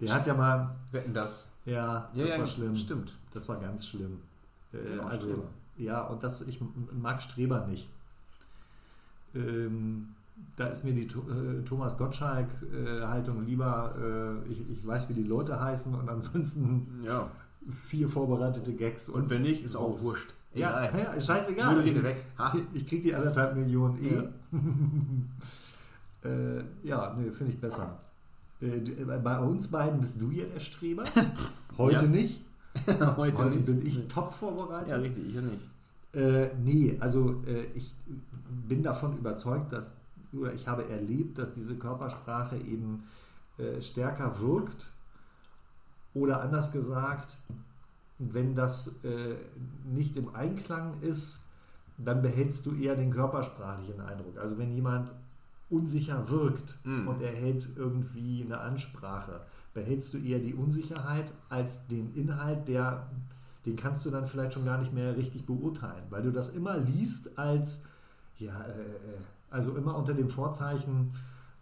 Der hat ja mal, Wetten das. ja, Ja, das ja, war schlimm. Stimmt. Das war ganz schlimm. Äh, Genau, also, Streber. ja, und das, ich mag Streber nicht. Ähm, da ist mir die äh, Thomas Gottschalk-Haltung lieber, äh, ich, ich weiß, wie die Leute heißen und ansonsten Ja. vier vorbereitete Gags. Und wenn nicht, ist auch wurscht. Ja, Egal. ja, scheißegal. Moderierte weg. Ha. Ich krieg die anderthalb Millionen eh. äh, ja, nee, finde ich besser. Äh, bei uns beiden bist du ja der Streber. Heute Ja. nicht. Heute, Heute nicht. bin ich top vorbereitet. Ja, richtig, ich ja nicht. Äh, nee, also äh, ich bin davon überzeugt, dass, oder ich habe erlebt, dass diese Körpersprache eben äh, stärker wirkt. Oder anders gesagt, wenn das äh, nicht im Einklang ist, dann behältst du eher den körpersprachlichen Eindruck. Also wenn jemand unsicher wirkt Mm. und er hält irgendwie eine Ansprache, behältst du eher die Unsicherheit als den Inhalt, der, den kannst du dann vielleicht schon gar nicht mehr richtig beurteilen, weil du das immer liest als, ja, äh, äh, also immer unter dem Vorzeichen,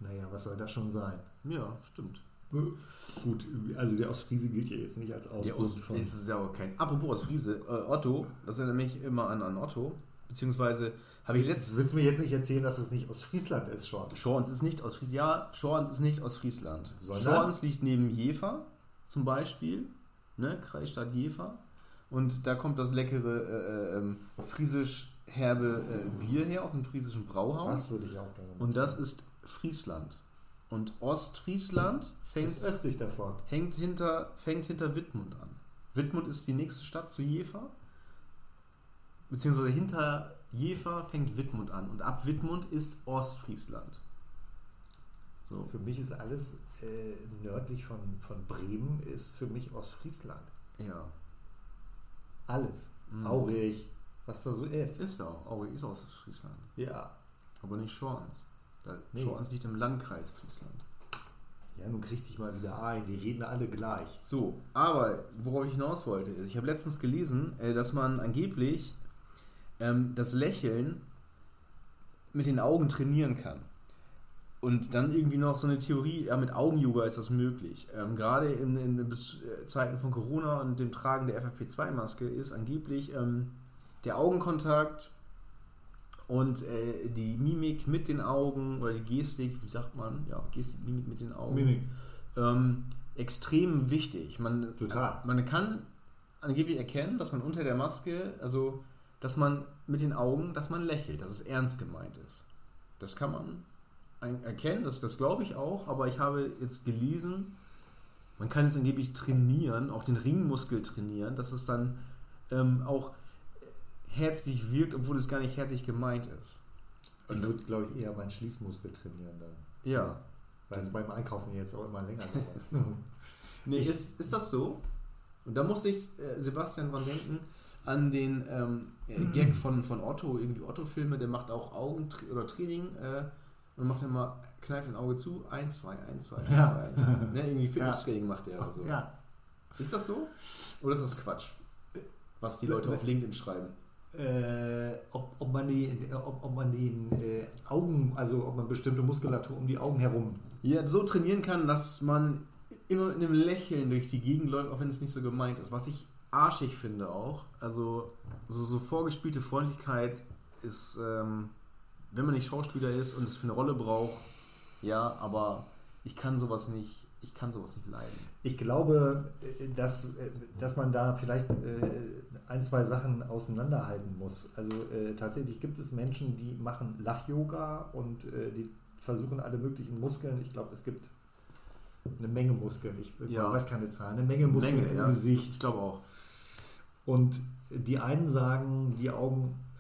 naja, was soll das schon sein? Ja, stimmt. Gut, also der Ostfriese gilt ja jetzt nicht als Der Ost von... ist ja auch kein. Apropos aus Friese, äh, Otto, das erinnert mich immer an, an Otto. Beziehungsweise habe ich. Jetzt willst du mir jetzt nicht erzählen, dass es nicht Ostfriesland ist schon. Schorns ist nicht aus Friesland. Ja, Schorns ist nicht aus Friesland. Sondern? Schorns liegt neben Jever zum Beispiel, ne, Kreisstadt Jever. Und da kommt das leckere äh, ähm, friesisch herbe äh, Bier her aus dem friesischen Brauhaus. Das würde ich auch gerne. Und das ist Friesland. Und Ostfriesland fängt, ist östlich davon. hängt hinter, fängt hinter Wittmund an. Wittmund ist die nächste Stadt zu Jever. Beziehungsweise hinter Jever fängt Wittmund an. Und ab Wittmund ist Ostfriesland. So. Für mich ist alles äh, nördlich von, von Bremen ist für mich Ostfriesland. Ja. Alles. Mhm. Aurich, was da so ist. Ist ja auch. Aurich ist Ostfriesland. Ja. Aber nicht Schorns. Da, Nee. Schorns liegt im Landkreis Friesland. Ja, nun krieg dich mal wieder ein. Die reden alle gleich. So, aber worauf ich hinaus wollte, ist, ich habe letztens gelesen, äh, dass man angeblich ähm, das Lächeln mit den Augen trainieren kann. Und dann irgendwie noch so eine Theorie, ja, mit Augen-Yoga ist das möglich. Ähm, gerade in, in äh, Zeiten von Corona und dem Tragen der FFP2-Maske ist angeblich ähm, der Augenkontakt und äh, die Mimik mit den Augen oder die Gestik, wie sagt man? Ja, Gestik, Mimik mit den Augen ähm, extrem wichtig. Man, Total. man kann angeblich erkennen, dass man unter der Maske, also dass man mit den Augen, dass man lächelt, dass es ernst gemeint ist. Das kann man erkennen, das, das glaube ich auch, aber ich habe jetzt gelesen, man kann es angeblich trainieren, auch den Ringmuskel trainieren, dass es dann ähm, auch herzlich wirkt, obwohl es gar nicht herzlich gemeint ist. Ich würde, glaube ich, eher meinen Schließmuskel trainieren dann. Ja. Weil es beim Einkaufen jetzt auch immer länger dauert. Nee, ist, ist das so? Und da muss ich, äh, Sebastian, dran denken, an den ähm, äh, Gag von, von Otto, irgendwie Otto-Filme, der macht auch Augen oder Training äh, und macht immer, kneift ein Auge zu, 1, 2, 1, 2, 1, 2, Ja. 1, 2. Ne, irgendwie Fitnesstraining macht der oder so. ja. Ist das so? Oder ist das Quatsch? Was die Leute auf LinkedIn schreiben. Äh, ob, ob man die, ob, ob man den äh, Augen, also ob man bestimmte Muskulatur um die Augen herum. Ja, so trainieren kann, dass man immer mit einem Lächeln durch die Gegend läuft, auch wenn es nicht so gemeint ist. Was ich arschig finde auch. Also so, so vorgespielte Freundlichkeit ist, ähm, wenn man nicht Schauspieler ist und es für eine Rolle braucht, ja, aber ich kann sowas nicht, ich kann sowas nicht leiden. Ich glaube, äh, dass, äh, dass man da vielleicht ein, zwei Sachen auseinanderhalten muss. Also äh, tatsächlich gibt es Menschen, die machen Lach-Yoga und äh, die versuchen alle möglichen Muskeln. Ich glaube, es gibt Eine Menge Muskeln. Ich Ja. weiß keine Zahl. Eine Menge Muskeln Menge, im ja. Gesicht. Ich glaube auch. Und die einen sagen, die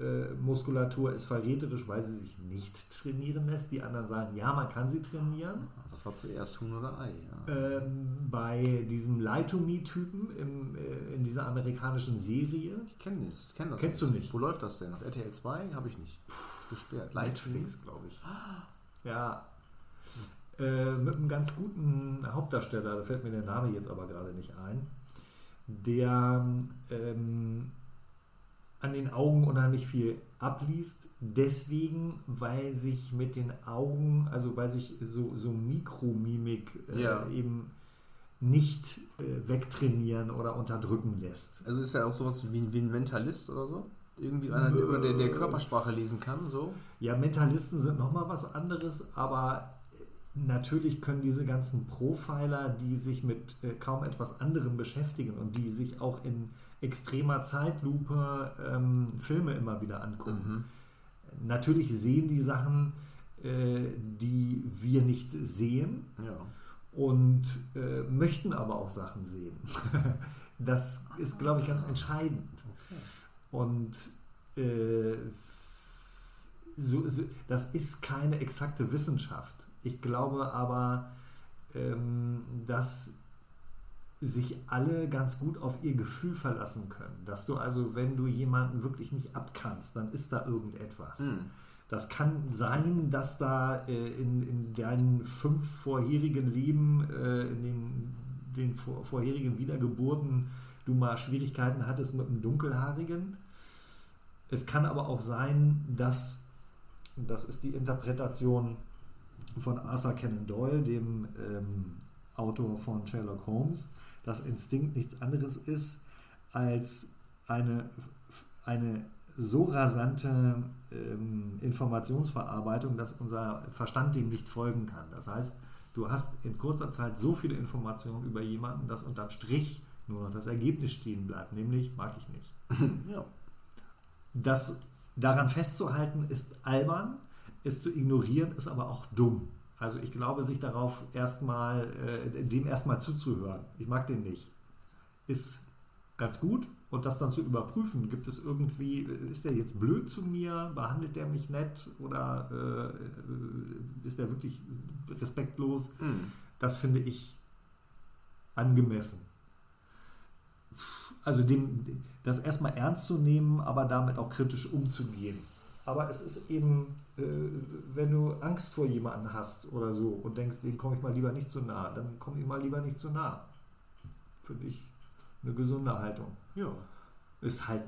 Augenmuskulatur ist verräterisch, weil sie sich nicht trainieren lässt. Die anderen sagen, ja, man kann sie trainieren. Was war zuerst, Huhn oder Ei? Ja. Ähm, bei diesem Lie-to-Me-Typen im, äh, in dieser amerikanischen Serie. Ich kenne das. Ich kenn das Kennst du nicht? Wo läuft das denn? Auf RTL 2? Habe ich nicht. Gesperrt. Netflix, glaube ich. Ja. Äh, mit einem ganz guten Hauptdarsteller, da fällt mir der Name jetzt aber gerade nicht ein, der ähm, an den Augen unheimlich viel abliest, deswegen, weil sich mit den Augen, also weil sich so, so Mikromimik äh, Ja. eben nicht äh, wegtrainieren oder unterdrücken lässt. Also ist er auch sowas wie, wie ein Mentalist oder so? Irgendwie einer, der, oder der, der Körpersprache lesen kann, so? Ja, Mentalisten sind nochmal was anderes, aber äh, natürlich können diese ganzen Profiler, die sich mit äh, kaum etwas anderem beschäftigen und die sich auch in extremer Zeitlupe ähm, Filme immer wieder angucken. Mhm. Natürlich sehen die Sachen, äh, die wir nicht sehen Ja. und äh, möchten aber auch Sachen sehen. das ist, glaube ich, ganz entscheidend. Und äh, so, so, das ist keine exakte Wissenschaft. Ich glaube aber, ähm, dass sich alle ganz gut auf ihr Gefühl verlassen können. Dass du also, wenn du jemanden wirklich nicht abkannst, dann ist da irgendetwas. Hm. Das kann sein, dass da äh, in, in deinen fünf vorherigen Leben, äh, in den, den vor, vorherigen Wiedergeburten, du mal Schwierigkeiten hattest mit einem Dunkelhaarigen. Es kann aber auch sein, dass, das ist die Interpretation von Arthur Conan Doyle, dem ähm, Autor von Sherlock Holmes, dass Instinkt nichts anderes ist als eine, eine so rasante ähm, Informationsverarbeitung, dass unser Verstand dem nicht folgen kann. Das heißt, du hast in kurzer Zeit so viele Informationen über jemanden, dass unterm Strich nur noch das Ergebnis stehen bleibt, nämlich mag ich nicht. Ja. Das daran festzuhalten ist albern, es zu ignorieren ist aber auch dumm. Also ich glaube, sich darauf erstmal, äh, dem erstmal zuzuhören, ich mag den nicht, ist ganz gut. Und das dann zu überprüfen, gibt es irgendwie, ist der jetzt blöd zu mir, behandelt der mich nett oder äh, ist der wirklich respektlos? Hm. Das finde ich angemessen. Also dem, das erstmal ernst zu nehmen, aber damit auch kritisch umzugehen. Aber es ist eben, äh, wenn du Angst vor jemandem hast oder so und denkst, den komme ich mal lieber nicht zu nah, dann komme ich mal lieber nicht zu nah. Finde ich eine gesunde Haltung. Ja. Ist halt,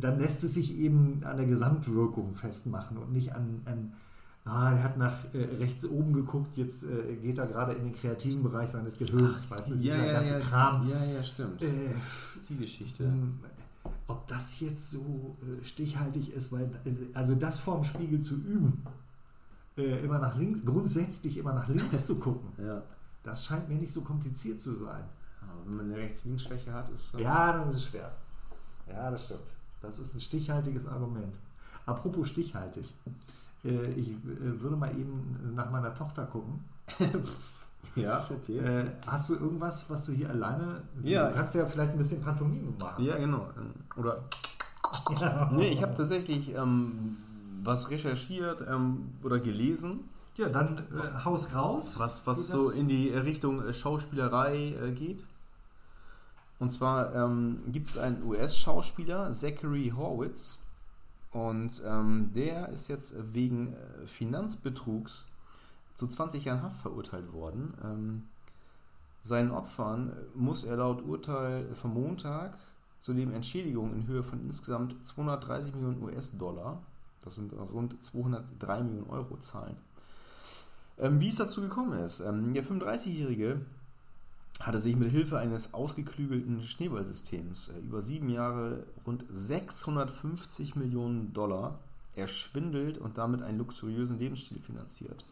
dann lässt es sich eben an der Gesamtwirkung festmachen und nicht an, an ah, er hat nach äh, rechts oben geguckt, jetzt äh, geht er gerade in den kreativen Bereich seines Gehirns, weißt du, ja, dieser ja, ganze ja, Kram. Ja, ja, stimmt. Äh, Die Geschichte. Ob das jetzt so äh, stichhaltig ist, weil also das vorm Spiegel zu üben, äh, immer nach links, grundsätzlich immer nach links zu gucken, Ja. das scheint mir nicht so kompliziert zu sein. Aber wenn man eine Rechts-Links-Schwäche hat, ist äh, Ja, dann ist es schwer. Ja, das stimmt. Das ist ein stichhaltiges Argument. Apropos stichhaltig. Äh, ich äh, würde mal eben nach meiner Tochter gucken. Ja, okay. Äh, hast du irgendwas, was du hier alleine. Ja. Du kannst ja vielleicht ein bisschen Pantomime machen. Ja, genau. Oder Ja, Nee, ich habe tatsächlich ähm, was recherchiert ähm, oder gelesen, ja dann äh, Haus raus. was, was so in die Richtung äh, Schauspielerei äh, geht. Und zwar ähm, gibt es einen US-Schauspieler, Zachary Horwitz, und ähm, der ist jetzt wegen äh, Finanzbetrugs zu 20 Jahren Haft verurteilt worden. Ähm, seinen Opfern muss er laut Urteil vom Montag zudem Entschädigungen in Höhe von insgesamt 230 Millionen US-Dollar, das sind rund 203 Millionen Euro zahlen. Ähm, wie es dazu gekommen ist. Ähm, der 35-Jährige hatte sich mit Hilfe eines ausgeklügelten Schneeballsystems äh, über sieben Jahre rund 650 Millionen Dollar erschwindelt und damit einen luxuriösen Lebensstil finanziert.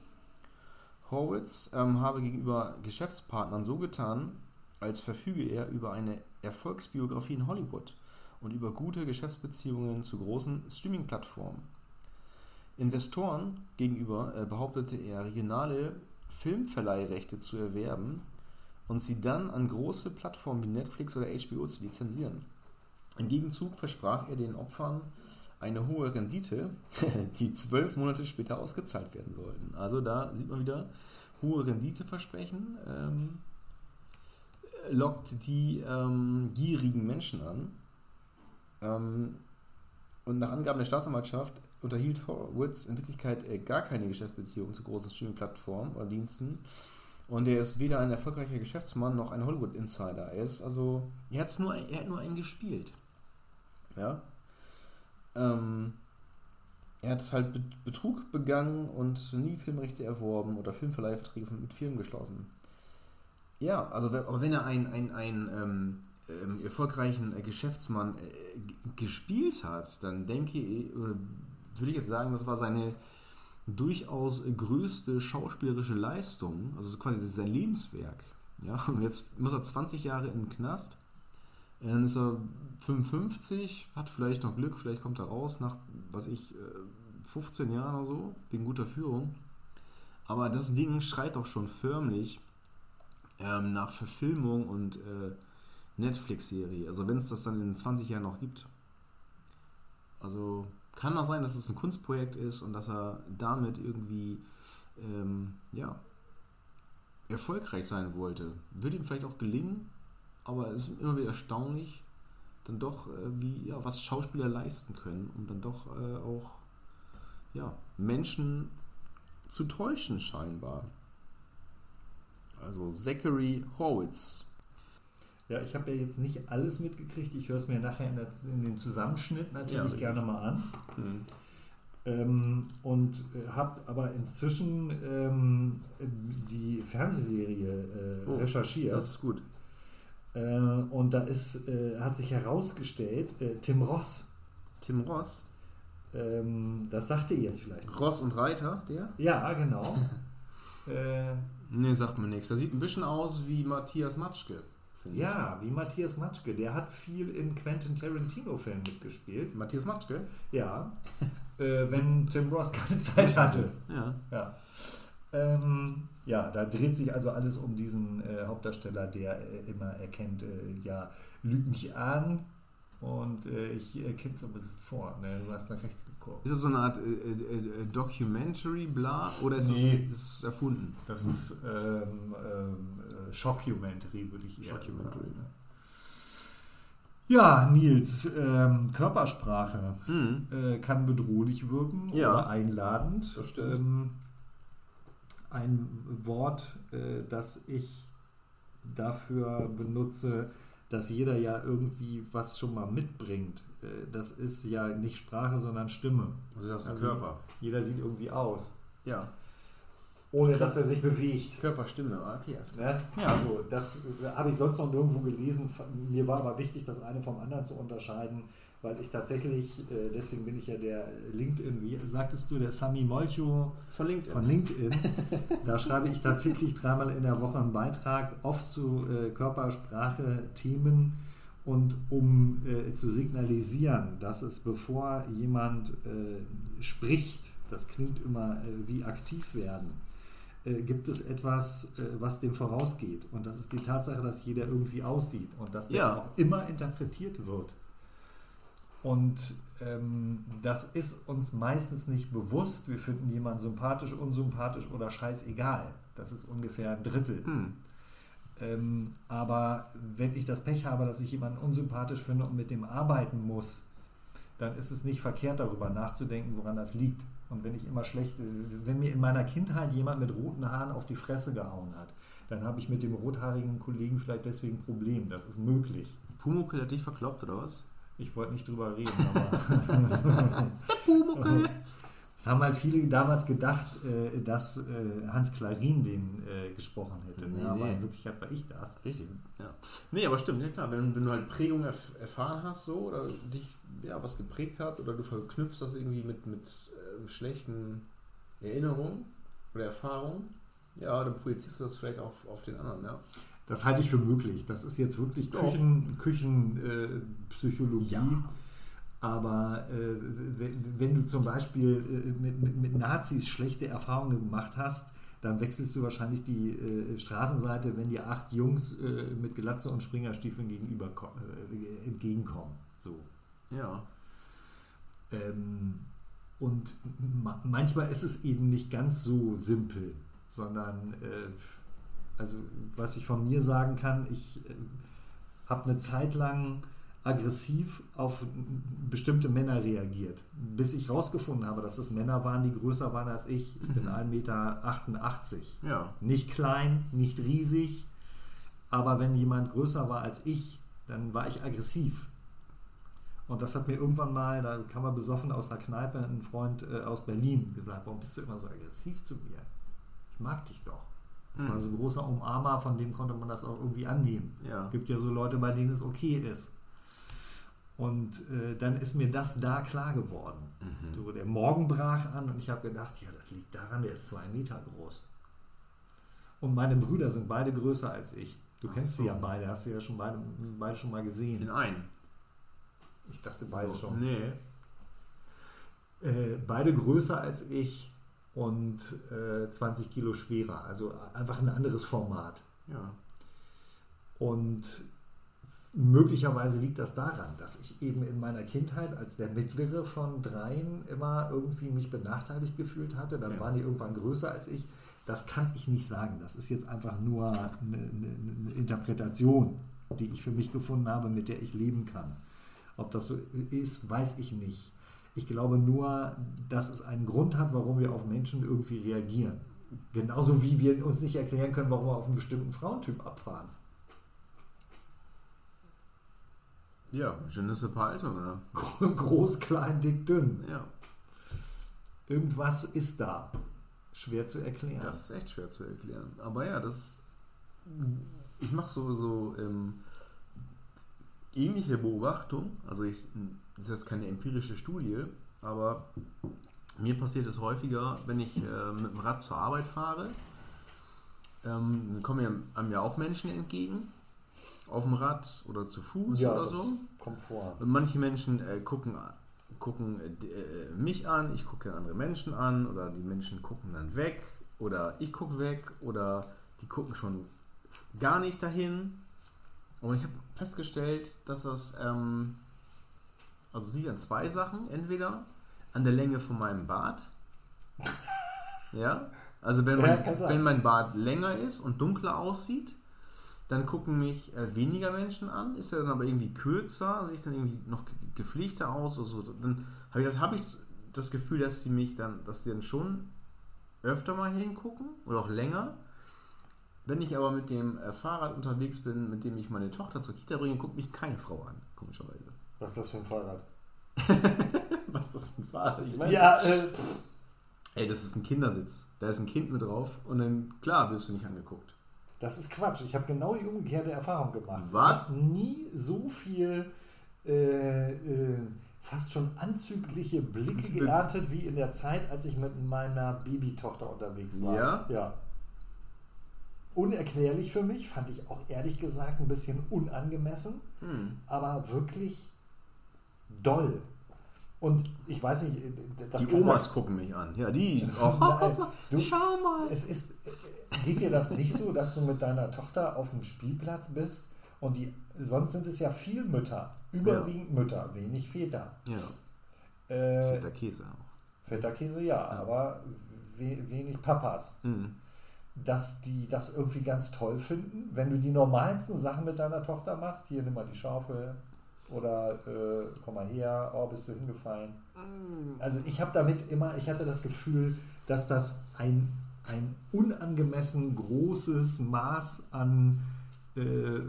Horwitz ähm, habe gegenüber Geschäftspartnern so getan, als verfüge er über eine Erfolgsbiografie in Hollywood und über gute Geschäftsbeziehungen zu großen Streaming-Plattformen. Investoren gegenüber äh, behauptete er regionale Filmverleihrechte zu erwerben und sie dann an große Plattformen wie Netflix oder HBO zu lizenzieren. Im Gegenzug versprach er den Opfern eine hohe Rendite, die zwölf Monate später ausgezahlt werden sollten. Also da sieht man wieder, hohe Renditeversprechen ähm, lockt die ähm, gierigen Menschen an. Ähm, und nach Angaben der Staatsanwaltschaft unterhielt Horowitz in Wirklichkeit äh, gar keine Geschäftsbeziehung zu großen Streaming-Plattformen oder Diensten. Und er ist weder ein erfolgreicher Geschäftsmann noch ein Hollywood-Insider. Er ist also, er, nur, er hat nur einen gespielt. Ja. Ähm, er hat halt Betrug begangen und nie Filmrechte erworben oder Filmverleihverträge mit Firmen geschlossen. Ja, also aber wenn er einen, einen, einen ähm, ähm, erfolgreichen äh, Geschäftsmann äh, gespielt hat, dann denke ich, oder würde ich jetzt sagen, das war seine durchaus größte schauspielerische Leistung, also quasi sein Lebenswerk. Ja, und jetzt muss er 20 Jahre den Knast. Dann ist er 55, hat vielleicht noch Glück, vielleicht kommt er raus nach, was ich, 15 äh, Jahren oder so, wegen guter Führung. Aber das Ding schreit doch schon förmlich ähm, nach Verfilmung und äh, Netflix-Serie. Also wenn es das dann in 20 Jahren noch gibt. Also kann auch sein, dass es ein Kunstprojekt ist und dass er damit irgendwie ähm, ja, erfolgreich sein wollte. Wird ihm vielleicht auch gelingen, aber es ist immer wieder erstaunlich, dann doch, äh, wie, ja, was Schauspieler leisten können, um dann doch äh, auch ja, Menschen zu täuschen scheinbar. Also Zachary Horwitz. Ja, ich habe ja jetzt nicht alles mitgekriegt. Ich höre es mir nachher in, der, in dem Zusammenschnitt natürlich ja, gerne mal an. Mhm. Ähm, und äh, habe aber inzwischen ähm, die Fernsehserie äh, oh, recherchiert. Das ist gut. Äh, und da ist, äh, hat sich herausgestellt, äh, Tim Ross. Tim Ross? Ähm, das sagte ihr jetzt vielleicht. Ross und Reiter, der? Ja, genau. äh, nee, sagt mir nichts. Der sieht ein bisschen aus wie Matthias Matschke. Ja, ich. wie Matthias Matschke. Der hat viel in Quentin Tarantino-Filmen mitgespielt. Matthias Matschke? Ja. äh, wenn Tim Ross keine Zeit hatte. Ja. Ja. Ähm, ja, da dreht sich also alles um diesen äh, Hauptdarsteller, der äh, immer erkennt, äh, ja, lügt mich an, und äh, ich äh, kenne es so ein bisschen vor. Ne? Du hast nach rechts geguckt. Ist das so eine Art äh, äh, Documentary, bla? Oder ist, nee, es, ist es erfunden? Das hm. ist ähm, ähm, äh, Shockumentary, würde ich eher Shockumentary, sagen. Ne? Ja, Nils, ähm, Körpersprache hm. kann bedrohlich wirken ja. oder einladend. Das stimmt. Ein Wort, das ich dafür benutze, dass jeder ja irgendwie was schon mal mitbringt. Äh, das ist ja nicht Sprache, sondern Stimme. Das ist auch also Körper. Jeder sieht irgendwie aus. Ja. Ohne Körper, dass er sich bewegt. Körper, Stimme, ah, okay. Ne? Ja. Also, das äh, habe ich sonst noch nirgendwo gelesen. Mir war aber wichtig, das eine vom anderen zu unterscheiden weil ich tatsächlich, äh, deswegen bin ich ja der LinkedIn, wie sagtest du, der Sami Molcho von LinkedIn. Von LinkedIn. da schreibe ich tatsächlich dreimal in der Woche einen Beitrag, oft zu äh, Körpersprache, Themen und um äh, zu signalisieren, dass es bevor jemand äh, spricht, das klingt immer äh, wie aktiv werden, äh, gibt es etwas, was dem vorausgeht. Und das ist die Tatsache, dass jeder irgendwie aussieht und dass der ja. auch immer interpretiert wird. Und ähm, das ist uns meistens nicht bewusst. Wir finden jemanden sympathisch, unsympathisch oder scheißegal. Das ist ungefähr ein Drittel. Mhm. Ähm, aber wenn ich das Pech habe, dass ich jemanden unsympathisch finde und mit dem arbeiten muss, dann ist es nicht verkehrt, darüber nachzudenken, woran das liegt. Und wenn ich immer schlecht, wenn mir in meiner Kindheit jemand mit roten Haaren auf die Fresse gehauen hat, dann habe ich mit dem rothaarigen Kollegen vielleicht deswegen ein Problem. Das ist möglich. Pumuckl hat dich verkloppt, oder was? Ich wollte nicht drüber reden, aber. Es haben halt viele damals gedacht, äh, dass äh, Hans Klarin den äh, gesprochen hätte. Nee, aber nee. in Wirklichkeit war ich das. Richtig, ja. Nee, aber stimmt, ja klar. Wenn, wenn du halt Prägung erf erfahren hast, so, oder dich ja, was geprägt hat, oder du verknüpfst das irgendwie mit, mit äh, schlechten Erinnerungen oder Erfahrungen, ja, dann projizierst du das vielleicht auch auf den anderen, ja. Das halte ich für möglich. Das ist jetzt wirklich Küchen, Küchenpsychologie. Ja. Aber äh, wenn, wenn, du zum Beispiel äh, mit, mit, mit, Nazis schlechte Erfahrungen gemacht hast, dann wechselst du wahrscheinlich die äh, Straßenseite, wenn dir acht Jungs äh, mit Glatze und Springerstiefeln gegenüber äh, entgegenkommen. So. Ja. Ähm, und ma manchmal ist es eben nicht ganz so simpel, sondern äh, also was ich von mir sagen kann, ich äh, habe eine Zeit lang aggressiv auf bestimmte Männer reagiert, bis ich rausgefunden habe, dass es Männer waren, die größer waren als ich. Ich bin Mhm. 1,88 Meter. Ja. Nicht klein, nicht riesig, aber wenn jemand größer war als ich, dann war ich aggressiv. Und das hat mir irgendwann mal, da kam er besoffen aus der Kneipe, ein Freund äh, aus Berlin gesagt, warum bist du immer so aggressiv zu mir? Ich mag dich doch. Das Mhm. war so ein großer Umarmer, von dem konnte man das auch irgendwie annehmen. Ja. gibt ja so Leute, bei denen es okay ist. Und äh, dann ist mir das da klar geworden. Mhm. So, der Morgen brach an und ich habe gedacht, ja, das liegt daran, der ist zwei Meter groß. Und meine Brüder sind beide größer als ich. Du Ach kennst so. sie ja beide, hast du ja schon beide, beide schon mal gesehen. Den einen. Ich dachte beide schon. Nee. Äh, beide größer als ich und äh, 20 Kilo schwerer. Also einfach ein anderes Format. Ja. Und möglicherweise liegt das daran, dass ich eben in meiner Kindheit als der mittlere von dreien immer irgendwie mich benachteiligt gefühlt hatte. Dann Ja. waren die irgendwann größer als ich. Das kann ich nicht sagen. Das ist jetzt einfach nur eine, eine, eine Interpretation, die ich für mich gefunden habe, mit der ich leben kann. Ob das so ist, weiß ich nicht. Ich glaube nur, dass es einen Grund hat, warum wir auf Menschen irgendwie reagieren. Genauso wie wir uns nicht erklären können, warum wir auf einen bestimmten Frauentyp abfahren. Ja, je ne sais pas, Alter, ne? Groß, klein, dick, dünn. Ja. Irgendwas ist da. Schwer zu erklären. Das ist echt schwer zu erklären. Aber ja, das. Ich mache so, so ähm, ähnliche Beobachtung. Also, ich, das ist jetzt keine empirische Studie, aber mir passiert es häufiger, wenn ich äh, mit dem Rad zur Arbeit fahre. Ähm, dann kommen mir, einem ja auch Menschen entgegen. Auf dem Rad oder zu Fuß ja, oder so. kommt vor. Und manche Menschen äh, gucken, gucken äh, äh, mich an, ich gucke dann andere Menschen an oder die Menschen gucken dann weg oder ich gucke weg oder die gucken schon gar nicht dahin. Und ich habe festgestellt, dass das, ähm, also es liegt an zwei Sachen. Entweder an der Länge von meinem Bart. ja, also wenn mein, wenn mein Bart länger ist und dunkler aussieht, dann gucken mich äh, weniger Menschen an. Ist er dann aber irgendwie kürzer, sehe ich dann irgendwie noch ge- gepflegter aus. Also, dann habe ich, das, hab ich das Gefühl, dass die mich dann, dass die dann schon öfter mal hingucken oder auch länger. Wenn ich aber mit dem äh, Fahrrad unterwegs bin, mit dem ich meine Tochter zur Kita bringe, guckt mich keine Frau an, komischerweise. Was ist das für ein Fahrrad? Was ist das für ein Fahrrad? Ich weiß Ja, äh. Ey, das ist ein Kindersitz. Da ist ein Kind mit drauf und dann, klar, wirst du nicht angeguckt. das ist Quatsch. Ich habe genau die umgekehrte Erfahrung gemacht. Was? Ich habe nie so viel äh, äh, fast schon anzügliche Blicke Be- geerntet wie in der Zeit, als ich mit meiner Babytochter unterwegs war. Ja? Ja. Unerklärlich für mich, fand ich auch ehrlich gesagt ein bisschen unangemessen. Hm. aber wirklich doll. Und ich weiß nicht, Die Omas gucken mich an. Ja, die. Nein, guck mal, du- schau mal. Es ist, geht dir das nicht so, dass du mit deiner Tochter auf dem Spielplatz bist und die, sonst sind es ja viel Mütter, überwiegend Mütter, wenig Väter. Ja, Äh, fetter Käse auch. Väterkäse ja, aber we, wenig Papas. Hm. Dass die das irgendwie ganz toll finden, wenn du die normalsten Sachen mit deiner Tochter machst, hier nimm mal die Schaufel oder äh, komm mal her, oh, bist du hingefallen. Also ich habe damit immer, ich hatte das Gefühl, dass das ein, ein unangemessen großes Maß an äh,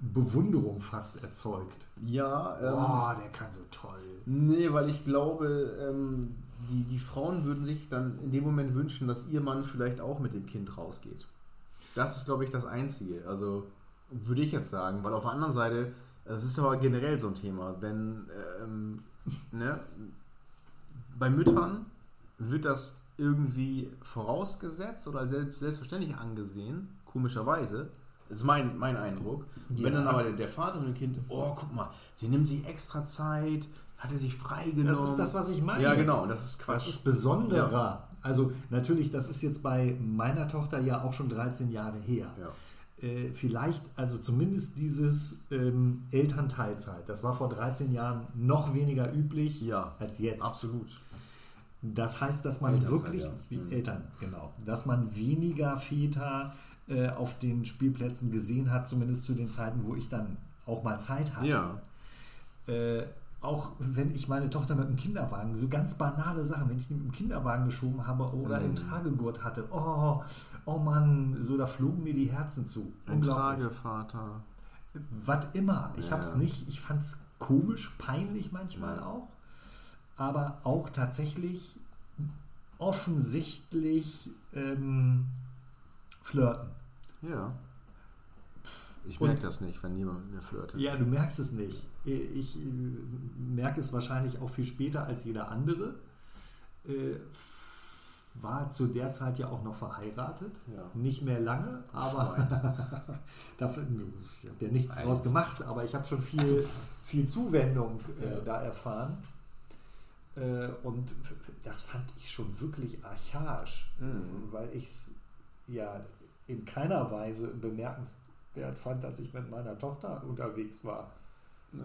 Bewunderung fast erzeugt. Ja, ähm, Boah, der kann so toll. Nee, weil ich glaube, ähm, die, die Frauen würden sich dann in dem Moment wünschen, dass ihr Mann vielleicht auch mit dem Kind rausgeht. Das ist, glaube ich, das Einzige. Also würde ich jetzt sagen, weil auf der anderen Seite, es ist aber generell so ein Thema, wenn ähm, ne, bei Müttern wird das irgendwie vorausgesetzt oder selbst, selbstverständlich angesehen, komischerweise. Das ist mein, mein Eindruck. Ja. Wenn dann aber der, der Vater mit dem Kind, oh, guck mal, der nimmt sich extra Zeit, hat er sich freigenommen. Das ist das, was ich meine. Ja, genau, das ist Quatsch. Das ist besonderer. Also natürlich, das ist jetzt bei meiner Tochter ja auch schon 13 Jahre her. Ja. Äh, vielleicht, also zumindest dieses ähm, Elternteilzeit, das war vor 13 Jahren noch weniger üblich Ja, als jetzt. Absolut. Das heißt, dass man Elternzeit, wirklich, ja. wie Mhm. Eltern, genau, dass man weniger Väter äh, auf den Spielplätzen gesehen hat, zumindest zu den Zeiten, wo ich dann auch mal Zeit hatte. Ja. Äh, auch wenn ich meine Tochter mit dem Kinderwagen, so ganz banale Sachen, wenn ich die mit dem Kinderwagen geschoben habe oder im Mhm. Tragegurt hatte, oh, oh Mann, so da flogen mir die Herzen zu. Ein Tragevater. Was immer. Ich Ja. habe es nicht, ich fand es komisch, peinlich manchmal Ja. auch, aber auch tatsächlich offensichtlich ähm, flirten. Ja. Ich merke das nicht, wenn jemand mit mir flirtet. Ja, du merkst es nicht. Ich äh, merke es wahrscheinlich auch viel später als jeder andere. War zu der Zeit ja auch noch verheiratet. Ja. Nicht mehr lange, aber dafür, ich habe ja nichts Ein- draus gemacht, aber ich habe schon viel, viel Zuwendung äh, Ja. da erfahren. Äh, und das fand ich schon wirklich archaisch, Mhm. weil ich es ja in keiner Weise bemerkenswert fand, dass ich mit meiner Tochter unterwegs war. Nee.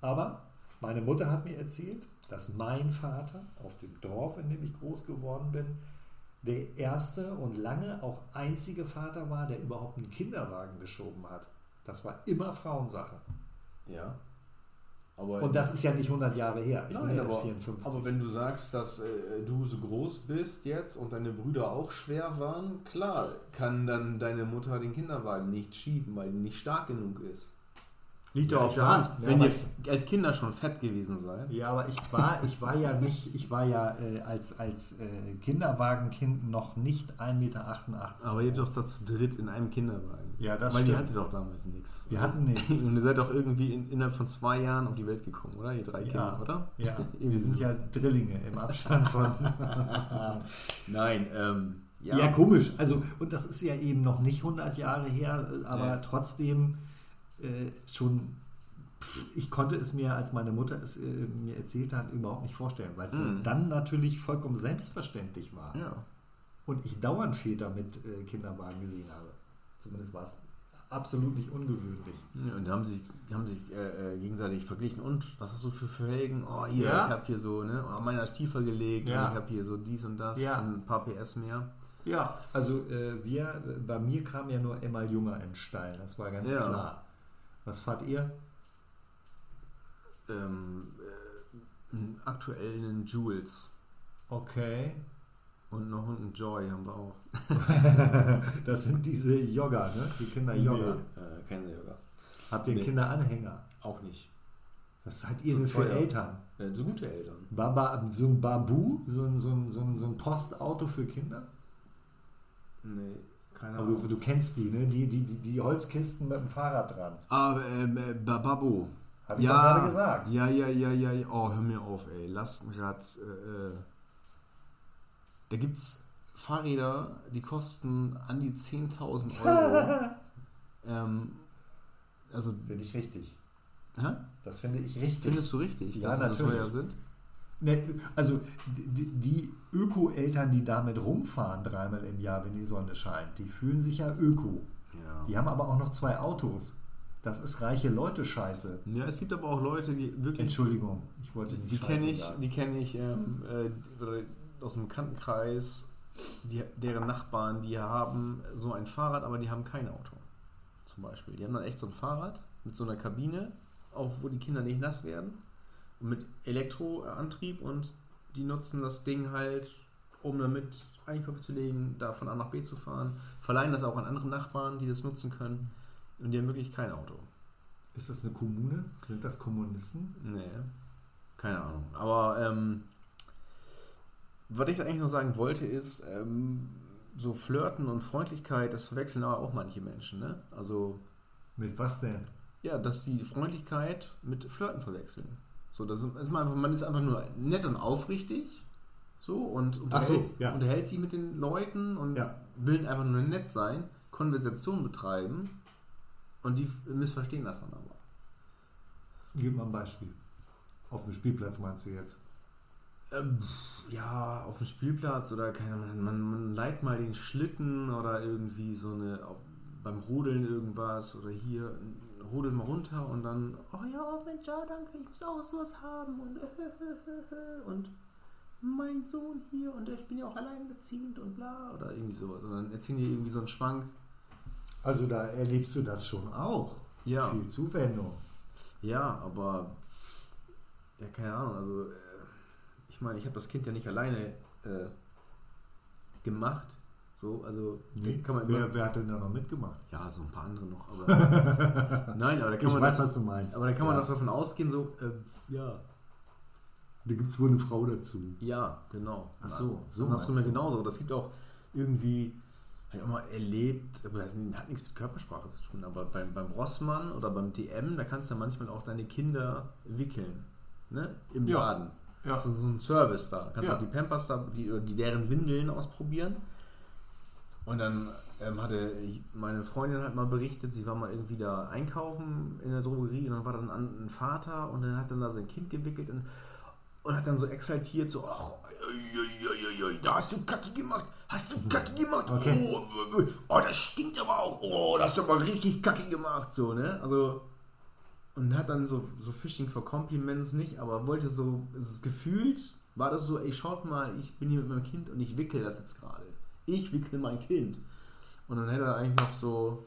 Aber meine Mutter hat mir erzählt, dass mein Vater auf dem Dorf, in dem ich groß geworden bin, der erste und lange auch einzige Vater war, der überhaupt einen Kinderwagen geschoben hat. Das war immer Frauensache. Ja. Aber Und das ist ja nicht 100 Jahre her. Ich bin Nein, ja erst aber, 54. aber wenn du sagst, dass äh, du so groß bist jetzt und deine Brüder auch schwer waren, klar, kann dann deine Mutter den Kinderwagen nicht schieben, weil die nicht stark genug ist. Liegt Ja, doch auf der Hand. ja, wenn ihr als Kinder schon fett gewesen seid. ja, aber ich war, ich war ja nicht, ich war ja äh, als, als äh, Kinderwagenkind noch nicht 1,88 Meter. Aber ihr habt doch zu dritt in einem Kinderwagen. Ja, das Weil die stimmt. hatte doch damals nichts. Wir hatten nichts. Und ihr seid doch irgendwie in, innerhalb von zwei Jahren auf die Welt gekommen, oder? Ihr drei Kinder, oder? Ja, wir sind ja Drillinge im Abstand von. Nein, ähm, Ja. komisch. Also, und das ist ja eben noch nicht 100 Jahre her, äh, aber Ja. trotzdem äh, schon. Ich konnte es mir, als meine Mutter es äh, mir erzählt hat, überhaupt nicht vorstellen, weil es Mhm. dann natürlich vollkommen selbstverständlich war. Ja. Und ich dauernd Väter mit äh, Kinderwagen gesehen habe. Zumindest war es absolut nicht ungewöhnlich. Ja, und da haben sich, haben sich äh, äh, gegenseitig verglichen. Und was hast du für Felgen? Oh, hier, Ja. ich habe hier so, ne, oh, meiner ist tiefer gelegt. Ja. Ich habe hier so dies und das. Ja. Und ein paar PS mehr. Ja, also äh, wir, bei mir kam ja nur Emma Junger in Stein, das war ganz Ja. klar. Was fahrt ihr? Ähm, äh, einen aktuellen Jules. Okay. Und noch einen Joy haben wir auch. das sind diese Jogger, ne? Die Kinderjogger. Nee, äh, keine Yoga. Habt ihr Nee. Kinderanhänger? Auch nicht. Was seid ihr Zu denn für teuer. Eltern? Äh, so gute Eltern. Baba, so ein Babu? So ein, so, ein, so, ein, so ein Postauto für Kinder? Nee, keine Aber du, Ahnung. du kennst die, ne? Die, die, die, die Holzkisten mit dem Fahrrad dran. Aber ähm, äh, Bababo. Hab ich doch gerade gesagt. Ja, ja, ja, ja, ja. Oh, hör mir auf, ey. Lastenrad. Äh, äh. Da gibt's Fahrräder, die kosten an die 10.000 Euro. ähm, also, Finde ich richtig. hä? Das finde ich richtig. Findest du richtig, Ja, dass sie so natürlich. teuer sind? Ne, also die, die Öko-Eltern, die damit rumfahren dreimal im Jahr, wenn die Sonne scheint, die fühlen sich ja Öko. Ja. Die haben aber auch noch zwei Autos. Das ist reiche Leute Scheiße. Ja, es gibt aber auch Leute, die wirklich. Entschuldigung, ich wollte nicht Die kenne ich, die kenne ich ähm, äh, aus dem Bekanntenkreis, die, deren Nachbarn, die haben so ein Fahrrad, aber die haben kein Auto. Zum Beispiel. Die haben dann echt so ein Fahrrad mit so einer Kabine, auf wo die Kinder nicht nass werden. Mit Elektroantrieb und die nutzen das Ding halt, um damit Einkäufe zu legen, da von A nach B zu fahren. Verleihen das auch an andere Nachbarn, die das nutzen können. Und die haben wirklich kein Auto. Ist das eine Kommune? Sind das Kommunisten? Nee, keine Ahnung. Aber ähm, was ich eigentlich noch sagen wollte, ist, ähm, so Flirten und Freundlichkeit, das verwechseln aber auch manche Menschen. Ne? Also, Mit was denn? ja, dass die Freundlichkeit mit Flirten verwechseln. So, das ist man, einfach, man ist einfach nur nett und aufrichtig. So und Ach so, unterhält, ja. unterhält sich mit den Leuten und Ja. will einfach nur nett sein, Konversation betreiben und die missverstehen das dann aber. Gib mal ein Beispiel. Auf dem Spielplatz meinst du jetzt? Ähm, ja, auf dem Spielplatz oder keine Ahnung, man, man leiht mal den Schlitten oder irgendwie so eine, auf, beim Rodeln irgendwas oder hier, rodelt mal runter und dann, oh ja, Mensch, ja, danke, ich muss auch sowas haben und, und mein Sohn hier und ich bin ja auch alleinerziehend und bla oder irgendwie sowas. Und dann erzählen die irgendwie so einen Schwank. Also da erlebst du das schon auch. Ja. Viel Zuwendung. Ja, aber ja, keine Ahnung, also äh, ich meine, ich habe das Kind ja nicht alleine äh, gemacht. So, also Nee. kann man immer. wer, wer hat denn da noch mitgemacht? Ja, so ein paar andere noch, aber. Nein, aber da kann Ich man. weiß, was du meinst. aber da kann man ja. doch davon ausgehen, so, äh, ja, Da gibt es wohl eine Frau dazu. ja, genau. Ach so, so Andersrum meinst ja du. genauso. Das gibt auch irgendwie, habe ich auch mal erlebt, aber das hat nichts mit Körpersprache zu tun, aber beim, beim Rossmann oder beim DM, da kannst du ja manchmal auch deine Kinder wickeln. Ne? Im Ja. Laden. Ja. Ist so ein Service da. Kannst Ja. auch die Pampers da, die, oder die deren Windeln ausprobieren. Und dann ähm, hatte meine Freundin halt mal berichtet, sie war mal irgendwie da einkaufen in der Drogerie und dann war dann ein Vater und dann hat dann da sein Kind gewickelt und, und hat dann so exaltiert, so, ach, oi, oi, oi, oi, da hast du Kacke gemacht, hast du Kacke gemacht, Okay. oh, oh, oh, das stinkt aber auch, oh, das hast du aber richtig Kacke gemacht, so, ne, also, und hat dann so, so Fishing for Compliments nicht, aber wollte so, gefühlt, war das so, ey, schaut mal, ich bin hier mit meinem Kind und ich wickel das jetzt gerade. Ich wickel mein Kind. Und dann hätte er eigentlich noch so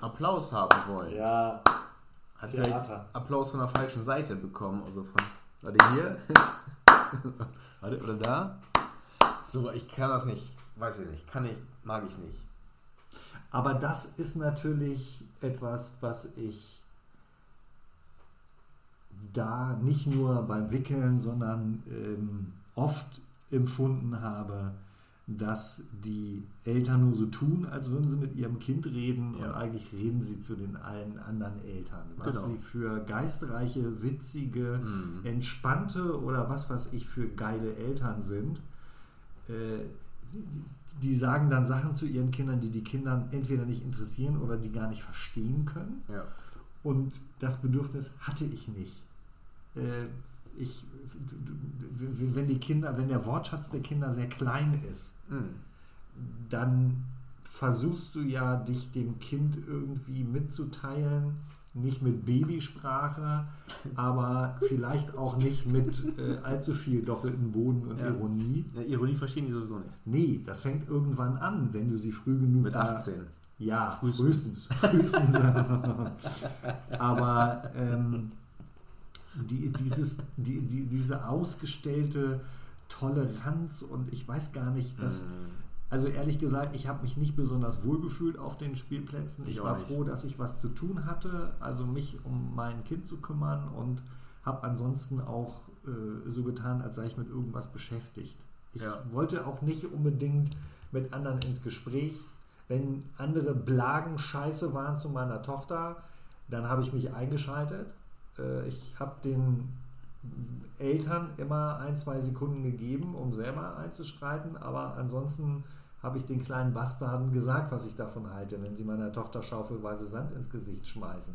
Applaus haben wollen. Ja, Hat Theater. vielleicht Applaus von der falschen Seite bekommen. Also von, warte hier. warte, oder da. So, ich kann das nicht. Weiß ich nicht. Kann ich, mag ich nicht. aber das ist natürlich etwas, was ich da nicht nur beim Wickeln, sondern ähm, oft empfunden habe, dass die Eltern nur so tun, als würden sie mit ihrem Kind reden Ja. und eigentlich reden sie zu den allen anderen Eltern. Was Genau. sie für geistreiche, witzige, Mhm. entspannte oder was weiß ich für geile Eltern sind. Äh, die, die sagen dann Sachen zu ihren Kindern, die die Kindern entweder nicht interessieren oder die gar nicht verstehen können. Ja. Und das Bedürfnis hatte ich nicht. Äh, ich, wenn die Kinder, wenn der Wortschatz der Kinder sehr klein ist, Mhm. dann versuchst du ja, dich dem Kind irgendwie mitzuteilen. Nicht mit Babysprache, aber vielleicht auch nicht mit äh, allzu viel doppelten Boden und Ja. Ironie. ja. Ironie verstehen die sowieso nicht. Nee, das fängt irgendwann an, wenn du sie früh genug Mit da- 18. Ja, Frühestens. frühestens. frühestens. Aber ähm, die, dieses, die, die, diese ausgestellte Toleranz und ich weiß gar nicht, dass. Mhm. Also ehrlich gesagt, ich habe mich nicht besonders wohl gefühlt auf den Spielplätzen. Ich, Ich war froh, dass ich was zu tun hatte, also mich um mein Kind zu kümmern und habe ansonsten auch äh, so getan, als sei ich mit irgendwas beschäftigt. Ich Ja. wollte auch nicht unbedingt mit anderen ins Gespräch. Wenn andere Blagen scheiße waren zu meiner Tochter, dann habe ich mich eingeschaltet. Äh, ich habe den Eltern immer ein, zwei Sekunden gegeben, um selber einzuschreiten, aber ansonsten habe ich den kleinen Bastarden gesagt, was ich davon halte, wenn sie meiner Tochter schaufelweise Sand ins Gesicht schmeißen.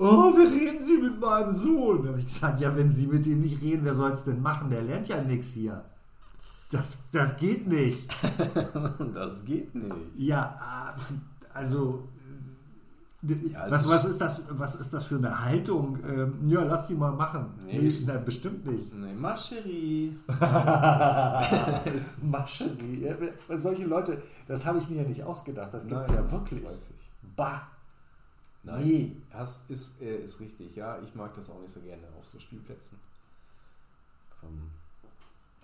Oh, wie reden Sie mit meinem Sohn? Da habe ich gesagt, ja, wenn Sie mit ihm nicht reden, wer soll es denn machen? Der lernt ja nichts hier. Das, das geht nicht. das geht nicht. Ja, äh, also Ja, was, ist- was, ist das, was ist das für eine Haltung? Ähm, ja, lass sie mal machen. Nee, Nee, na, bestimmt nicht. Nee, Mascherie. Mascherie. Ja, solche Leute, das habe ich mir ja nicht ausgedacht. Das gibt es ja wirklich. Das weiß ich. Bah. Nein, Nee. das ist, äh, ist richtig, ja. Ich mag das auch nicht so gerne auf so Spielplätzen. Ähm,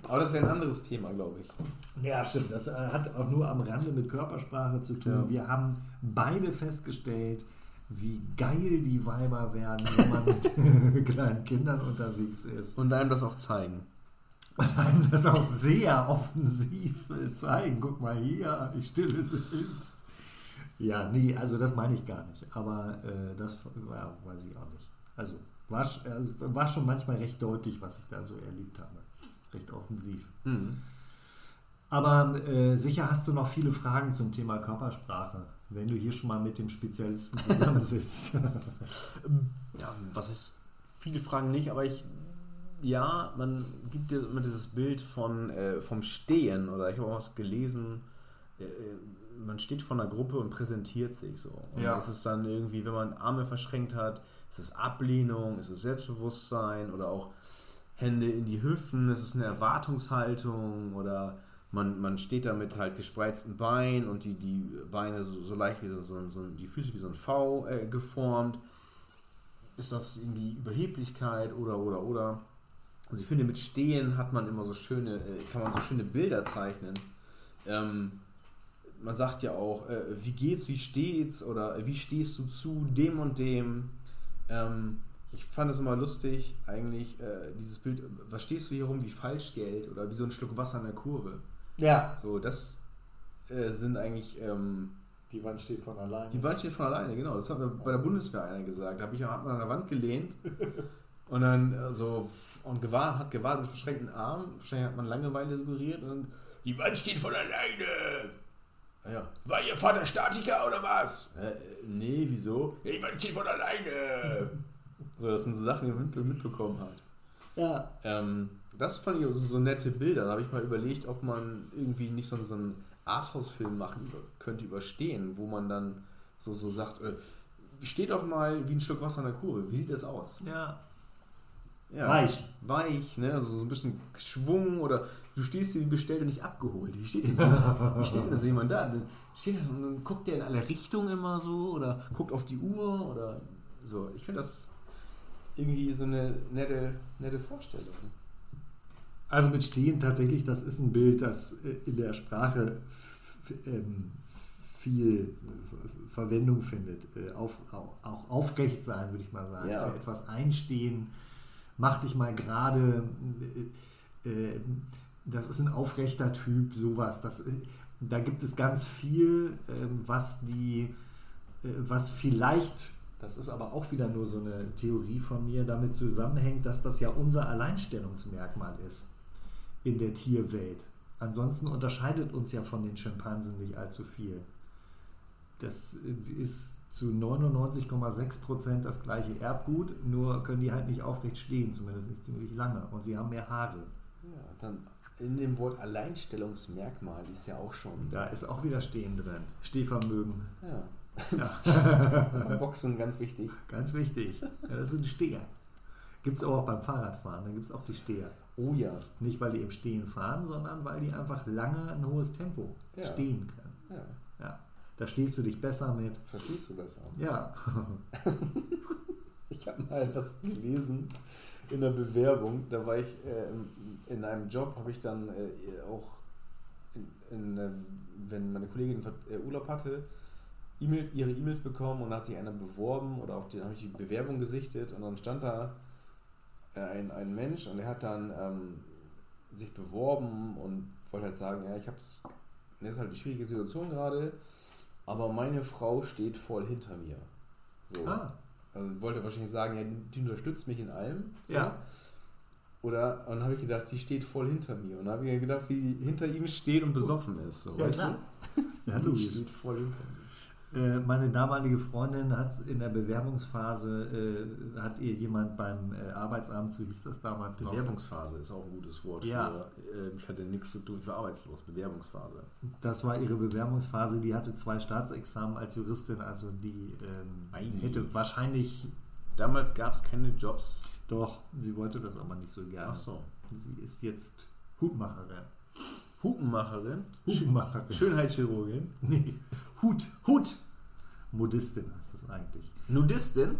aber das wäre ein anderes Thema, glaube ich. Ja, stimmt. Das äh, hat auch nur am Rande mit Körpersprache zu tun. Ja. Wir haben beide festgestellt, wie geil die Weiber werden, wenn man mit kleinen Kindern unterwegs ist. Und einem das auch zeigen. Und einem das auch sehr offensiv zeigen. Guck mal hier, ich stille selbst. Ja, nee, also das meine ich gar nicht. Aber äh, das ja, weiß ich auch nicht. Also war, also war schon manchmal recht deutlich, was ich da so erlebt habe. Recht offensiv. Mhm. Aber äh, sicher hast du noch viele Fragen zum Thema Körpersprache, wenn du hier schon mal mit dem Spezialisten zusammensitzt. Ja, was ist viele Fragen nicht, aber ich, ja, man gibt dir immer dieses Bild von, äh, vom Stehen oder ich habe auch was gelesen, äh, man steht vor einer Gruppe und präsentiert sich so. Und Ja. es ist dann irgendwie, wenn man Arme verschränkt hat, ist es Ablehnung, ist es Selbstbewusstsein oder auch Hände in die Hüften, ist es eine Erwartungshaltung oder man, man steht da mit halt gespreizten Beinen und die, die Beine so, so leicht wie so, so, so die Füße wie so ein V äh, geformt. Ist das irgendwie Überheblichkeit oder oder oder? Also ich finde mit Stehen hat man immer so schöne, äh, kann man so schöne Bilder zeichnen. Ähm, man sagt ja auch, äh, wie geht's, wie steht's oder äh, wie stehst du zu dem und dem. Ähm, ich fand es immer lustig, eigentlich äh, dieses Bild, was stehst du hier rum wie Falschgeld oder wie so ein Schluck Wasser in der Kurve. Ja. So, das äh, sind eigentlich, ähm, Die Wand steht von alleine. die Wand steht von alleine, genau. Das hat mir bei der Bundeswehr einer gesagt. Da habe ich hat man an der Wand gelehnt und dann äh, so und gewartet, hat gewartet mit verschränkten Armen. Wahrscheinlich hat man Langeweile suggeriert und dann, die Wand steht von alleine. Ah Ja. War Ihr Vater Statiker oder was? Äh, nee, wieso? Die Wand steht von alleine. so, das sind so Sachen, die man mit, mitbekommen hat. ja. Ähm, das fand ich so, so nette Bilder. Da habe ich mal überlegt, ob man irgendwie nicht so, so einen Arthouse-Film machen könnte überstehen, wo man dann so, so sagt, äh, steht doch mal wie ein Schluck Wasser in der Kurve. Wie sieht das aus? Ja. Ja. Weich. Weich, ne? Also so ein bisschen Schwung oder du stehst hier wie bestellt und nicht abgeholt. Wie steht denn so, wie steht denn so jemand da? Dann, steht, und dann guckt der in alle Richtungen immer so oder guckt auf die Uhr oder so. Ich finde das irgendwie so eine nette, nette Vorstellung. Also mit Stehen tatsächlich, das ist ein Bild, das äh, in der Sprache ähm, viel Verwendung findet. Äh, Auf, au- auch aufrecht sein, würde ich mal sagen. Ja. Für etwas einstehen, mach dich mal gerade. äh, Das ist ein aufrechter Typ, sowas. Das, da gibt es ganz viel, ähm, was die, was vielleicht, das ist aber auch wieder nur so eine Theorie von mir, damit zusammenhängt, dass das ja unser Alleinstellungsmerkmal ist in der Tierwelt. Ansonsten unterscheidet uns ja von den Schimpansen nicht allzu viel. Das ist zu 99,6 Prozent das gleiche Erbgut, nur können die halt nicht aufrecht stehen, zumindest nicht ziemlich lange. Und sie haben mehr Haare. Ja, dann in dem Wort Alleinstellungsmerkmal ist ja auch schon. Da ist auch wieder Stehen drin. Stehvermögen. Ja. Ja, Boxen ganz wichtig. ganz wichtig. Ja, das sind Steher. Gibt es auch beim Fahrradfahren, dann gibt es auch die Steher. Oh ja. Nicht, weil die im Stehen fahren, sondern weil die einfach lange ein hohes Tempo Ja. stehen können. ja. Ja. Da stehst du dich besser mit. Verstehst du das auch? Ja. Ich habe mal was gelesen in der Bewerbung. Da war ich äh, in einem Job, habe ich dann äh, auch, in, in, äh, wenn meine Kollegin äh, Urlaub hatte, E-Mail, ihre E-Mails bekommen und hat sich einer beworben oder auch die, habe ich die Bewerbung gesichtet und dann stand da äh, ein, ein Mensch und der hat dann ähm, sich beworben und wollte halt sagen, ja, ich habe es, das ist halt die schwierige Situation gerade, aber meine Frau steht voll hinter mir. So. Ah. Also wollte wahrscheinlich sagen, ja, die unterstützt mich in allem. So. Ja. Oder, und dann habe ich gedacht, die steht voll hinter mir. Und dann habe ich mir gedacht, wie die hinter ihm steht und besoffen ist. So, Ja, weißt klar. du? Ja, Die steht voll hinter mir. Äh, Meine damalige Freundin hat in der Bewerbungsphase, äh, hat ihr jemand beim äh, Arbeitsamt, so hieß das damals noch, Bewerbungsphase ist auch ein gutes Wort Ja. für, äh, ich hatte nichts zu tun, ich war arbeitslos. Bewerbungsphase. das war ihre Bewerbungsphase, die hatte zwei Staatsexamen als Juristin, also die ähm, hätte wahrscheinlich, Damals gab es keine Jobs. doch, sie wollte das aber nicht so gerne. Ach so. Sie ist jetzt Hutmacherin. Hupenmacherin, Hutmacherin. Schönheitschirurgin, Nee, Hut, Hut. Modistin heißt das eigentlich. Nudistin.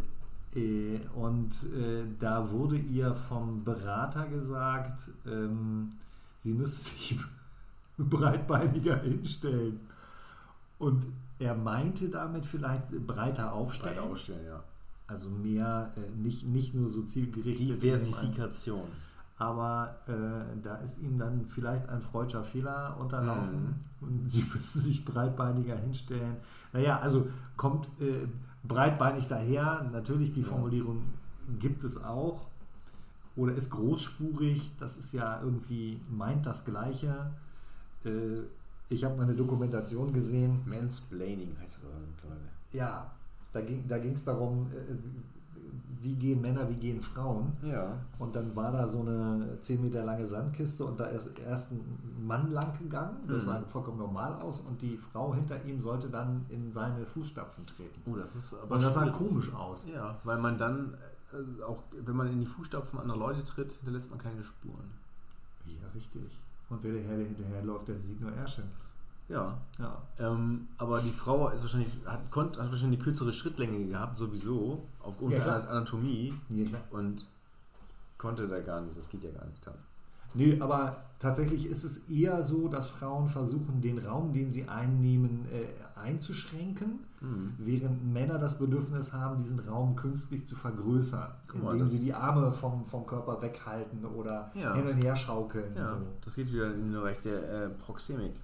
Äh, Und äh, da wurde ihr vom Berater gesagt, ähm, sie müsste sich breitbeiniger hinstellen. Und er meinte damit vielleicht breiter aufstellen. Breit ausstellen, ja. Also mehr, äh, nicht, nicht nur so zielgerichtet. Diversifikation. Aber äh, da ist ihm dann vielleicht ein freudscher Fehler unterlaufen Mhm. und sie müsste sich breitbeiniger hinstellen. Naja, also kommt äh, breitbeinig daher. Natürlich, die Ja. Formulierung gibt es auch. Oder ist großspurig, das ist ja irgendwie, meint das Gleiche. Äh, ich habe mal eine Dokumentation gesehen, Mansplaining heißt aber mittlerweile. ja, da ging es darum, äh, wie gehen Männer, wie gehen Frauen. Ja. Und dann war da so eine 10 Meter lange Sandkiste und da ist erst ein Mann lang gegangen, das Mhm. sah vollkommen normal aus und die Frau hinter ihm sollte dann in seine Fußstapfen treten. Oh, das ist aber Und das sah komisch aus. Ja, weil man dann, äh, auch wenn man in die Fußstapfen anderer Leute tritt, hinterlässt man keine Spuren. Ja, richtig. Und wer der hinterher läuft, der sieht nur Ärsche. Ja. Ja. Ähm, aber die Frau ist wahrscheinlich, hat, konnt, hat wahrscheinlich eine kürzere Schrittlänge gehabt, sowieso, aufgrund Ja, der. Anatomie Ja, klar. und konnte da gar nicht, das geht ja gar nicht dann. Nee, aber tatsächlich ist es eher so, dass Frauen versuchen, den Raum, den sie einnehmen, äh, einzuschränken, Mhm. während Männer das Bedürfnis haben, diesen Raum künstlich zu vergrößern, mal, indem sie die Arme vom, vom Körper weghalten oder Ja. hin und her schaukeln. Ja, So. das geht wieder in den Bereich der äh, Proxemik.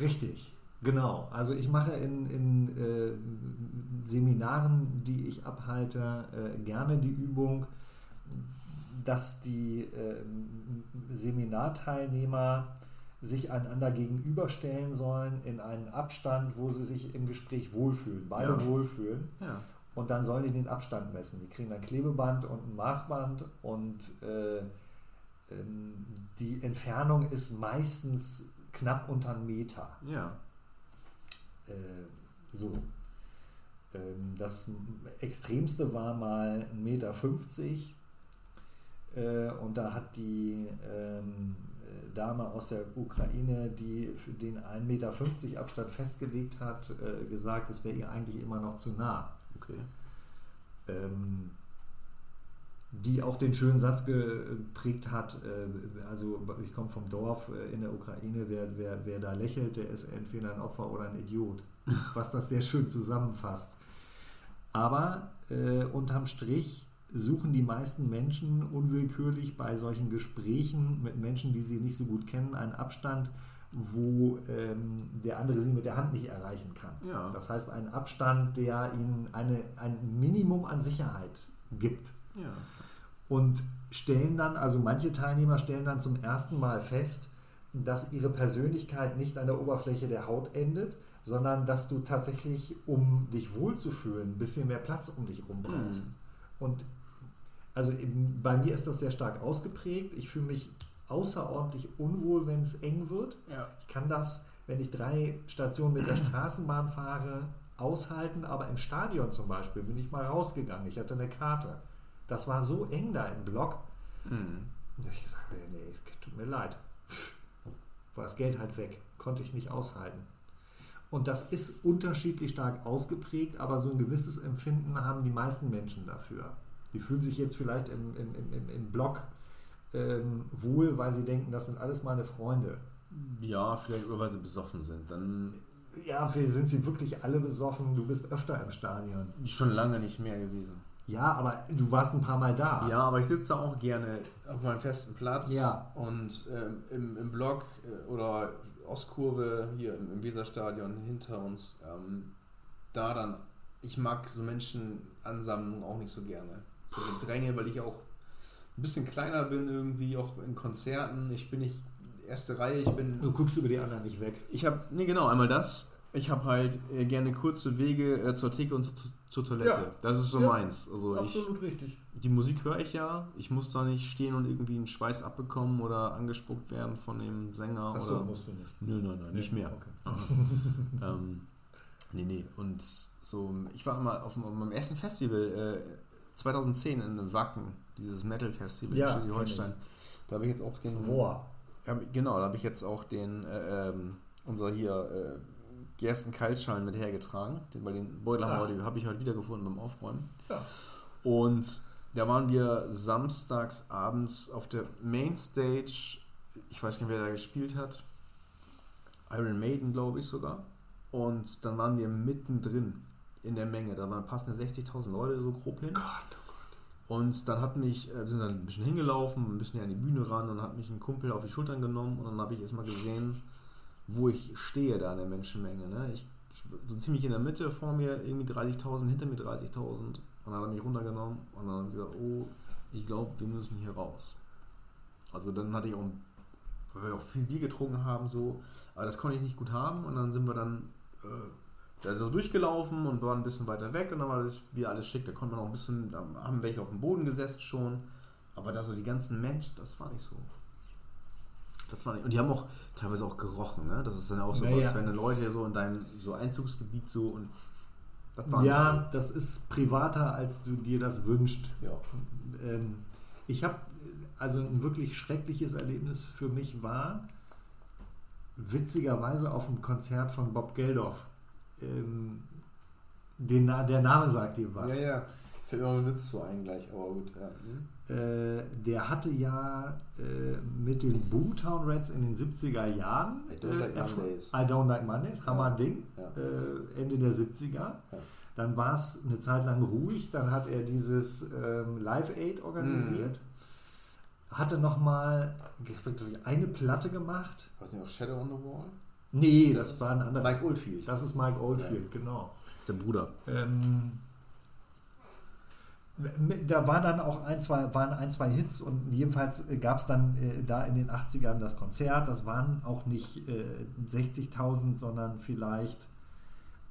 Richtig, genau. Also ich mache in, in äh, Seminaren, die ich abhalte, äh, gerne die Übung, dass die äh, Seminarteilnehmer sich einander gegenüberstellen sollen in einen Abstand, wo sie sich im Gespräch wohlfühlen, beide Ja. wohlfühlen. Ja. Und dann sollen die den Abstand messen. Die kriegen ein Klebeband und ein Maßband und äh, ähm, die Entfernung ist meistens knapp unter einen Meter. Ja. Äh, so. Ähm, das extremste war mal 1,50 Meter. Äh, und da hat die ähm, äh, Dame aus der Ukraine, die für den 1,50 Meter Abstand festgelegt hat, äh, gesagt, es wäre ihr eigentlich immer noch zu nah. Okay. Ähm, die auch den schönen Satz geprägt hat, äh, also ich komme vom Dorf äh, in der Ukraine, wer, wer, wer da lächelt, der ist entweder ein Opfer oder ein Idiot, was das sehr schön zusammenfasst. Aber äh, unterm Strich suchen die meisten Menschen unwillkürlich bei solchen Gesprächen mit Menschen, die sie nicht so gut kennen, einen Abstand, wo ähm, der andere sie mit der Hand nicht erreichen kann. Ja. Das heißt, einen Abstand, der ihnen eine, ein Minimum an Sicherheit gibt. Ja. Und stellen dann, also manche Teilnehmer stellen dann zum ersten Mal fest, dass ihre Persönlichkeit nicht an der Oberfläche der Haut endet, sondern dass du tatsächlich, um dich wohlzufühlen, ein bisschen mehr Platz um dich rum brauchst. Mhm. Und also eben, bei mir ist das sehr stark ausgeprägt. Ich fühle mich außerordentlich unwohl, wenn es eng wird. Ja. Ich kann das, wenn ich drei Stationen mit der Straßenbahn fahre, aushalten, aber im Stadion zum Beispiel bin ich mal rausgegangen. Ich hatte eine Karte. Das war so eng da im Block. Mhm. Ich gesagt, nee, nee, es tut mir leid. War das Geld halt weg. Konnte ich nicht aushalten. Und das ist unterschiedlich stark ausgeprägt, aber so ein gewisses Empfinden haben die meisten Menschen dafür. Die fühlen sich jetzt vielleicht im, im, im, im- Block ähm, wohl, weil sie denken, das sind alles meine Freunde. Ja, vielleicht nur, weil sie besoffen sind. Dann Ja, sind sie wirklich alle besoffen? Du bist öfter im Stadion. schon lange nicht mehr gewesen. Ja, aber du warst ein paar Mal da. Ja, aber ich sitze auch gerne auf meinem festen Platz Ja. und ähm, im, im Block äh, oder Ostkurve hier im, im Weserstadion hinter uns, ähm, da dann, ich mag so Menschenansammlungen auch nicht so gerne. So Gedränge, weil ich auch ein bisschen kleiner bin irgendwie, auch in Konzerten. Ich bin nicht erste Reihe, ich bin Du guckst über die anderen nicht weg. ich habe, nee, genau, einmal das. Ich habe halt äh, gerne kurze Wege äh, zur Theke und zu, zur Toilette. Ja. Das ist so Ja, meins. Also ich, richtig. die Musik höre ich ja. Ich muss da nicht stehen und irgendwie einen Schweiß abbekommen oder angespuckt werden von dem Sänger. Achso, oder, musst du nicht. Nö, nein, nein, nicht Nee, mehr. okay. ähm, nee, nee. Und so, ich war mal auf meinem ersten Festival äh, 2010 in Wacken, dieses Metal-Festival Ja, in Schleswig-Holstein. Da habe ich jetzt auch den. Boah. Ja, genau, da habe ich jetzt auch den, äh, ähm, unser hier, äh, Gersten Kaltschalen mit hergetragen. Den, bei den Ach. habe ich heute wiedergefunden beim Aufräumen. Ja. Und da waren wir samstags abends auf der Mainstage. Ich weiß nicht, wer da gespielt hat. Iron Maiden, glaube ich sogar. Und dann waren wir mittendrin in der Menge. Da waren passende 60.000 Leute so grob hin. Und dann hat mich, äh, wir sind dann ein bisschen hingelaufen, ein bisschen an die Bühne ran und hat mich ein Kumpel auf die Schultern genommen und dann habe ich erstmal gesehen, wo ich stehe da in der Menschenmenge. Ne? Ich, so ziemlich in der Mitte, vor mir irgendwie 30.000, hinter mir 30.000 und dann hat er mich runtergenommen und dann habe ich gesagt, oh, ich glaube, wir müssen hier raus. Also dann hatte ich auch, weil wir auch viel Bier getrunken haben, so, aber das konnte ich nicht gut haben und dann sind wir dann äh, er durchgelaufen und war ein bisschen weiter weg und dann war das wieder alles schick. Da konnte man auch ein bisschen, da haben welche auf dem Boden gesessen schon. Aber da so die ganzen Menschen, das war nicht so. Das war nicht. Und die haben auch teilweise auch gerochen, ne? Das ist dann auch so Ja, was, wenn Leute so in deinem so Einzugsgebiet so und das war Ja, nicht das ist privater, als du dir das wünschst. so. Ja. Ähm, ich habe, also ein wirklich schreckliches Erlebnis für mich war, witzigerweise auf dem Konzert von Bob Geldof. Ähm, den, der Name sagt dir was. Ja, ja. Fällt mir mal ein Witz zu ein gleich, aber gut. Ja. Hm? Äh, der hatte ja äh, mit den Boomtown Rats in den 70er Jahren I Don't Like erf- Mondays. I Don't Like Mondays, Hammer Ja. Ding, Ja. äh, Ende der 70er. Dann war es eine Zeit lang ruhig, dann hat er dieses ähm, Live Aid organisiert. Mhm. Hatte nochmal eine Platte gemacht. Weiß nicht, auch Shadow on the Wall? Nee, das, ist war ein anderer. Mike Oldfield. Das ist Mike Oldfield, genau. Das ist der Bruder. Ähm, da war dann auch ein, zwei, waren ein, zwei Hits und jedenfalls gab es dann äh, da in den 80ern das Konzert. Das waren auch nicht äh, 60.000, sondern vielleicht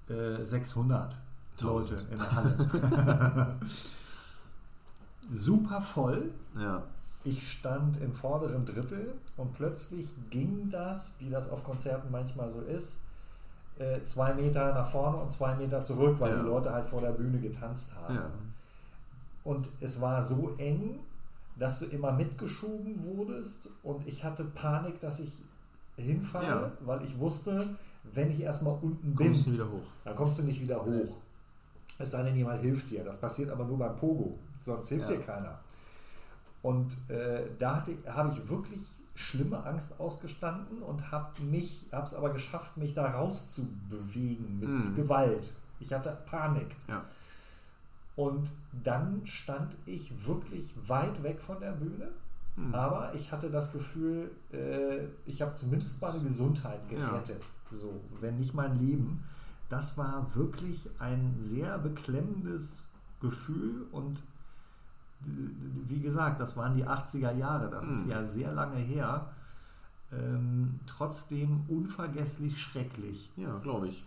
äh, 600 Leute in der Halle. Super voll. Ja. Ich stand im vorderen Drittel und plötzlich ging das, wie das auf Konzerten manchmal so ist, äh, zwei Meter nach vorne und zwei Meter zurück, weil Ja. die Leute halt vor der Bühne getanzt haben. Ja. Und es war so eng, dass du immer mitgeschoben wurdest und ich hatte Panik, dass ich hinfalle, Ja. weil ich wusste, wenn ich erstmal unten bin, Kommst du wieder hoch. dann kommst du nicht wieder hoch. Nee. Es sei denn, jemand hilft dir. Das passiert aber nur beim Pogo, sonst hilft Ja. dir keiner. Und äh, da habe ich wirklich schlimme Angst ausgestanden und habe mich, habe es aber geschafft, mich da rauszubewegen mit Mhm. Gewalt. Ich hatte Panik. Ja. Und dann stand ich wirklich weit weg von der Bühne. Hm. Aber ich hatte das Gefühl, äh, ich habe zumindest meine Gesundheit Ja. gerettet. So, wenn nicht mein Leben. Das war wirklich ein sehr beklemmendes Gefühl und wie gesagt, das waren die 80er Jahre, das ist Hm. ja sehr lange her. Ähm, trotzdem unvergesslich schrecklich. Ja, glaube ich.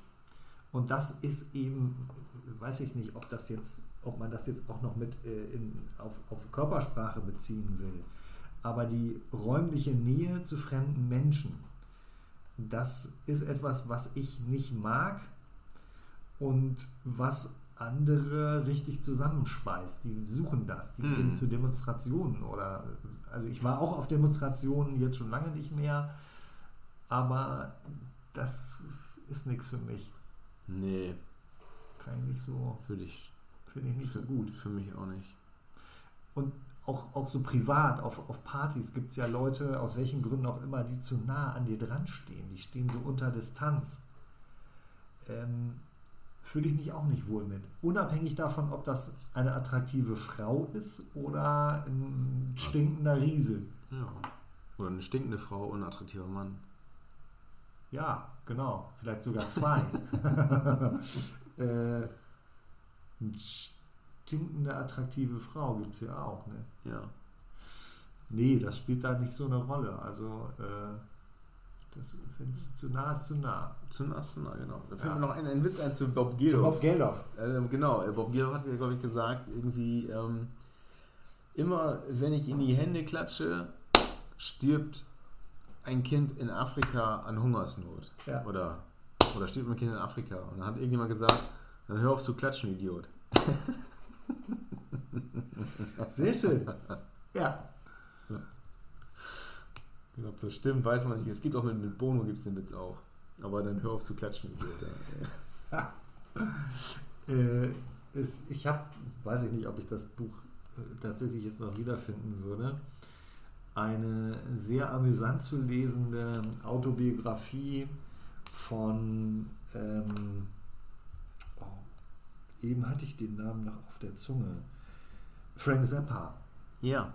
Und das ist eben, weiß ich nicht, ob das jetzt, ob man das jetzt auch noch mit äh, in, auf, auf Körpersprache beziehen will. Aber die räumliche Nähe zu fremden Menschen, das ist etwas, was ich nicht mag und was andere richtig zusammenspeist. Die suchen das, die Mhm. gehen zu Demonstrationen oder also ich war auch auf Demonstrationen jetzt schon lange nicht mehr, aber das ist nichts für mich. Nee, Kann ich nicht so, für dich. Finde ich nicht so für, gut. Für mich auch nicht. Und auch, auch so privat, auf, auf Partys gibt es ja Leute, aus welchen Gründen auch immer, die zu nah an dir dran stehen. Die stehen so unter Distanz. Ähm, Fühle ich mich auch nicht wohl mit. Unabhängig davon, ob das eine attraktive Frau ist oder ein stinkender Riese. Ja. Oder eine stinkende Frau und ein attraktiver Mann. Ja, genau. Vielleicht sogar zwei. äh, eine stinkende, attraktive Frau gibt es ja auch. Ne? Ja. Nee, das spielt da nicht so eine Rolle. Also, äh, das wenn es zu nah ist, zu nah. Zu Astana, genau. Da fällt Ja. mir noch ein, ein Witz ein zu Bob Zu Geldof. Bob Geldof. Ähm, genau, äh, Bob Geldof hat ja, glaube ich, gesagt, irgendwie, ähm, immer wenn ich in die Hände klatsche, stirbt ein Kind in Afrika an Hungersnot. Ja. Oder, oder stirbt ein Kind in Afrika. Und dann hat irgendjemand gesagt, dann hör auf zu klatschen, Idiot. Sehr schön. Ja. Ich glaube, das stimmt, weiß man nicht. Es gibt auch mit, mit Bono gibt es den Witz auch. Aber dann hör auf zu klatschen, Idiot. Äh, es, ich habe, weiß ich nicht, ob ich das Buch äh, tatsächlich jetzt noch wiederfinden würde, eine sehr amüsant zu lesende Autobiografie von, ähm, eben hatte ich den Namen noch auf der Zunge, Frank Zappa. ja.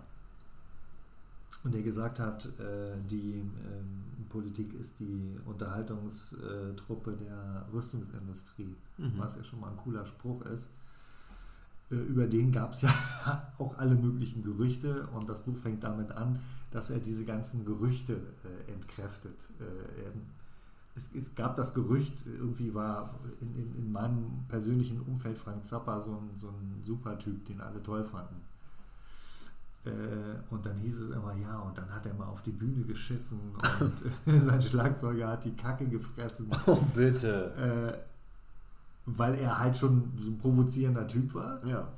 Und der gesagt hat, äh, die ähm, Politik ist die Unterhaltungstruppe der Rüstungsindustrie, Mhm. was ja schon mal ein cooler Spruch ist. Äh, über den gab es ja auch alle möglichen Gerüchte und das Buch fängt damit an, dass er diese ganzen Gerüchte äh, entkräftet. Es, es gab das Gerücht, irgendwie war in, in, in meinem persönlichen Umfeld Frank Zappa so ein, so ein super Typ, den alle toll fanden. Äh, und dann hieß es immer, ja, und dann hat er mal auf die Bühne geschissen und sein Schlagzeuger hat die Kacke gefressen. Oh, bitte. Äh, weil er halt schon so ein provozierender Typ war. Ja.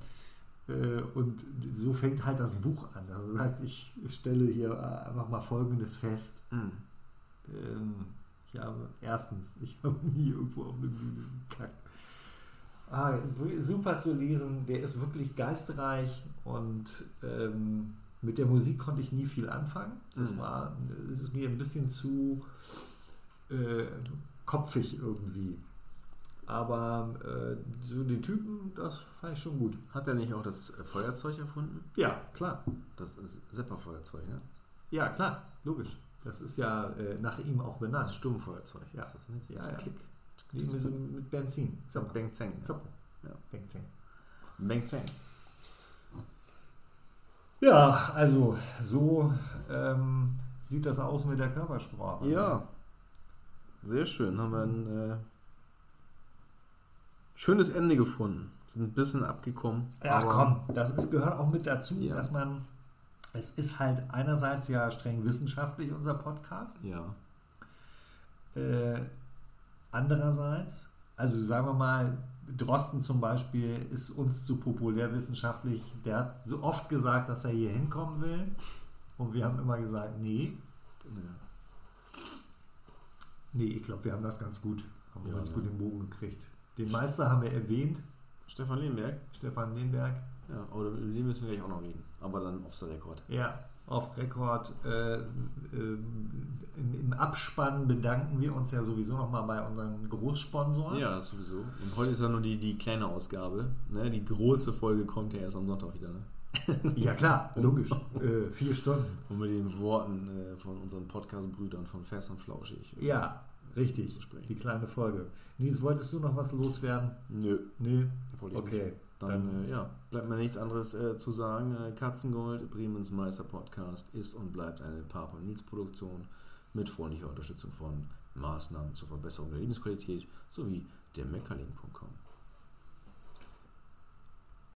Äh, und so fängt halt das Buch an. Also sagt, ich stelle hier einfach mal Folgendes fest. Mhm. Ähm, ich habe erstens, ich habe nie irgendwo auf eine Bühne gekackt. Ah, super zu lesen, der ist wirklich geistreich und ähm, mit der Musik konnte ich nie viel anfangen. Das Mhm. war, es ist mir ein bisschen zu äh, kopfig irgendwie. Aber äh, so den Typen, das fand ich schon gut. Hat er nicht auch das Feuerzeug erfunden? Ja, klar. Das ist Zepper-Feuerzeug, ne? Ja, klar, logisch. Das ist ja äh, nach ihm auch Das benannt. Sturmfeuerzeug Ja. ist das, ne? Das Ja, ist ja. Klick. Mit, so- mit Benzin. Zappa. Zeng. ne? Zappa. Ja. Benzin. Bang Zeng. Ja, also so ähm, sieht das aus mit der Körpersprache. Ja. Sehr schön. Haben wir ein äh, schönes Ende gefunden. Sind ein bisschen abgekommen. Ach komm, das ist, gehört auch mit dazu, Ja. dass man, es ist halt einerseits ja streng wissenschaftlich unser Podcast, Ja. äh, andererseits, also sagen wir mal, Drosten zum Beispiel ist uns zu populärwissenschaftlich, der hat so oft gesagt, dass er hier hinkommen will und wir haben immer gesagt, nee, ja. nee, ich glaube, wir haben das ganz gut, haben wir Ja, ganz ne. gut den Bogen gekriegt. Den Meister haben wir erwähnt, Stefan Lehmberg. Stefan Lehnberg, Ja, aber über den müssen wir gleich auch noch reden. Aber dann off the record. Ja, auf Rekord. Äh, äh, im, Abspann bedanken wir uns ja sowieso nochmal bei unseren Großsponsoren. Ja, sowieso. Und heute ist ja nur die, die kleine Ausgabe. Ne? Die große Folge kommt ja erst am Sonntag wieder. Ne? Ja, klar, logisch. äh, vier Stunden. Und mit den Worten äh, von unseren Podcast-Brüdern von Fest und Flauschig. äh, Ja, richtig. Die kleine Folge. Nils, wolltest du noch was loswerden? Nö, Nö. wollte ich Okay. nicht. Dann, äh, ja, bleibt mir nichts anderes äh, zu sagen. Äh, Katzengold, Bremens Meister Podcast, ist und bleibt eine Papa Nils Produktion mit freundlicher Unterstützung von Maßnahmen zur Verbesserung der Lebensqualität sowie der Meckerling.com.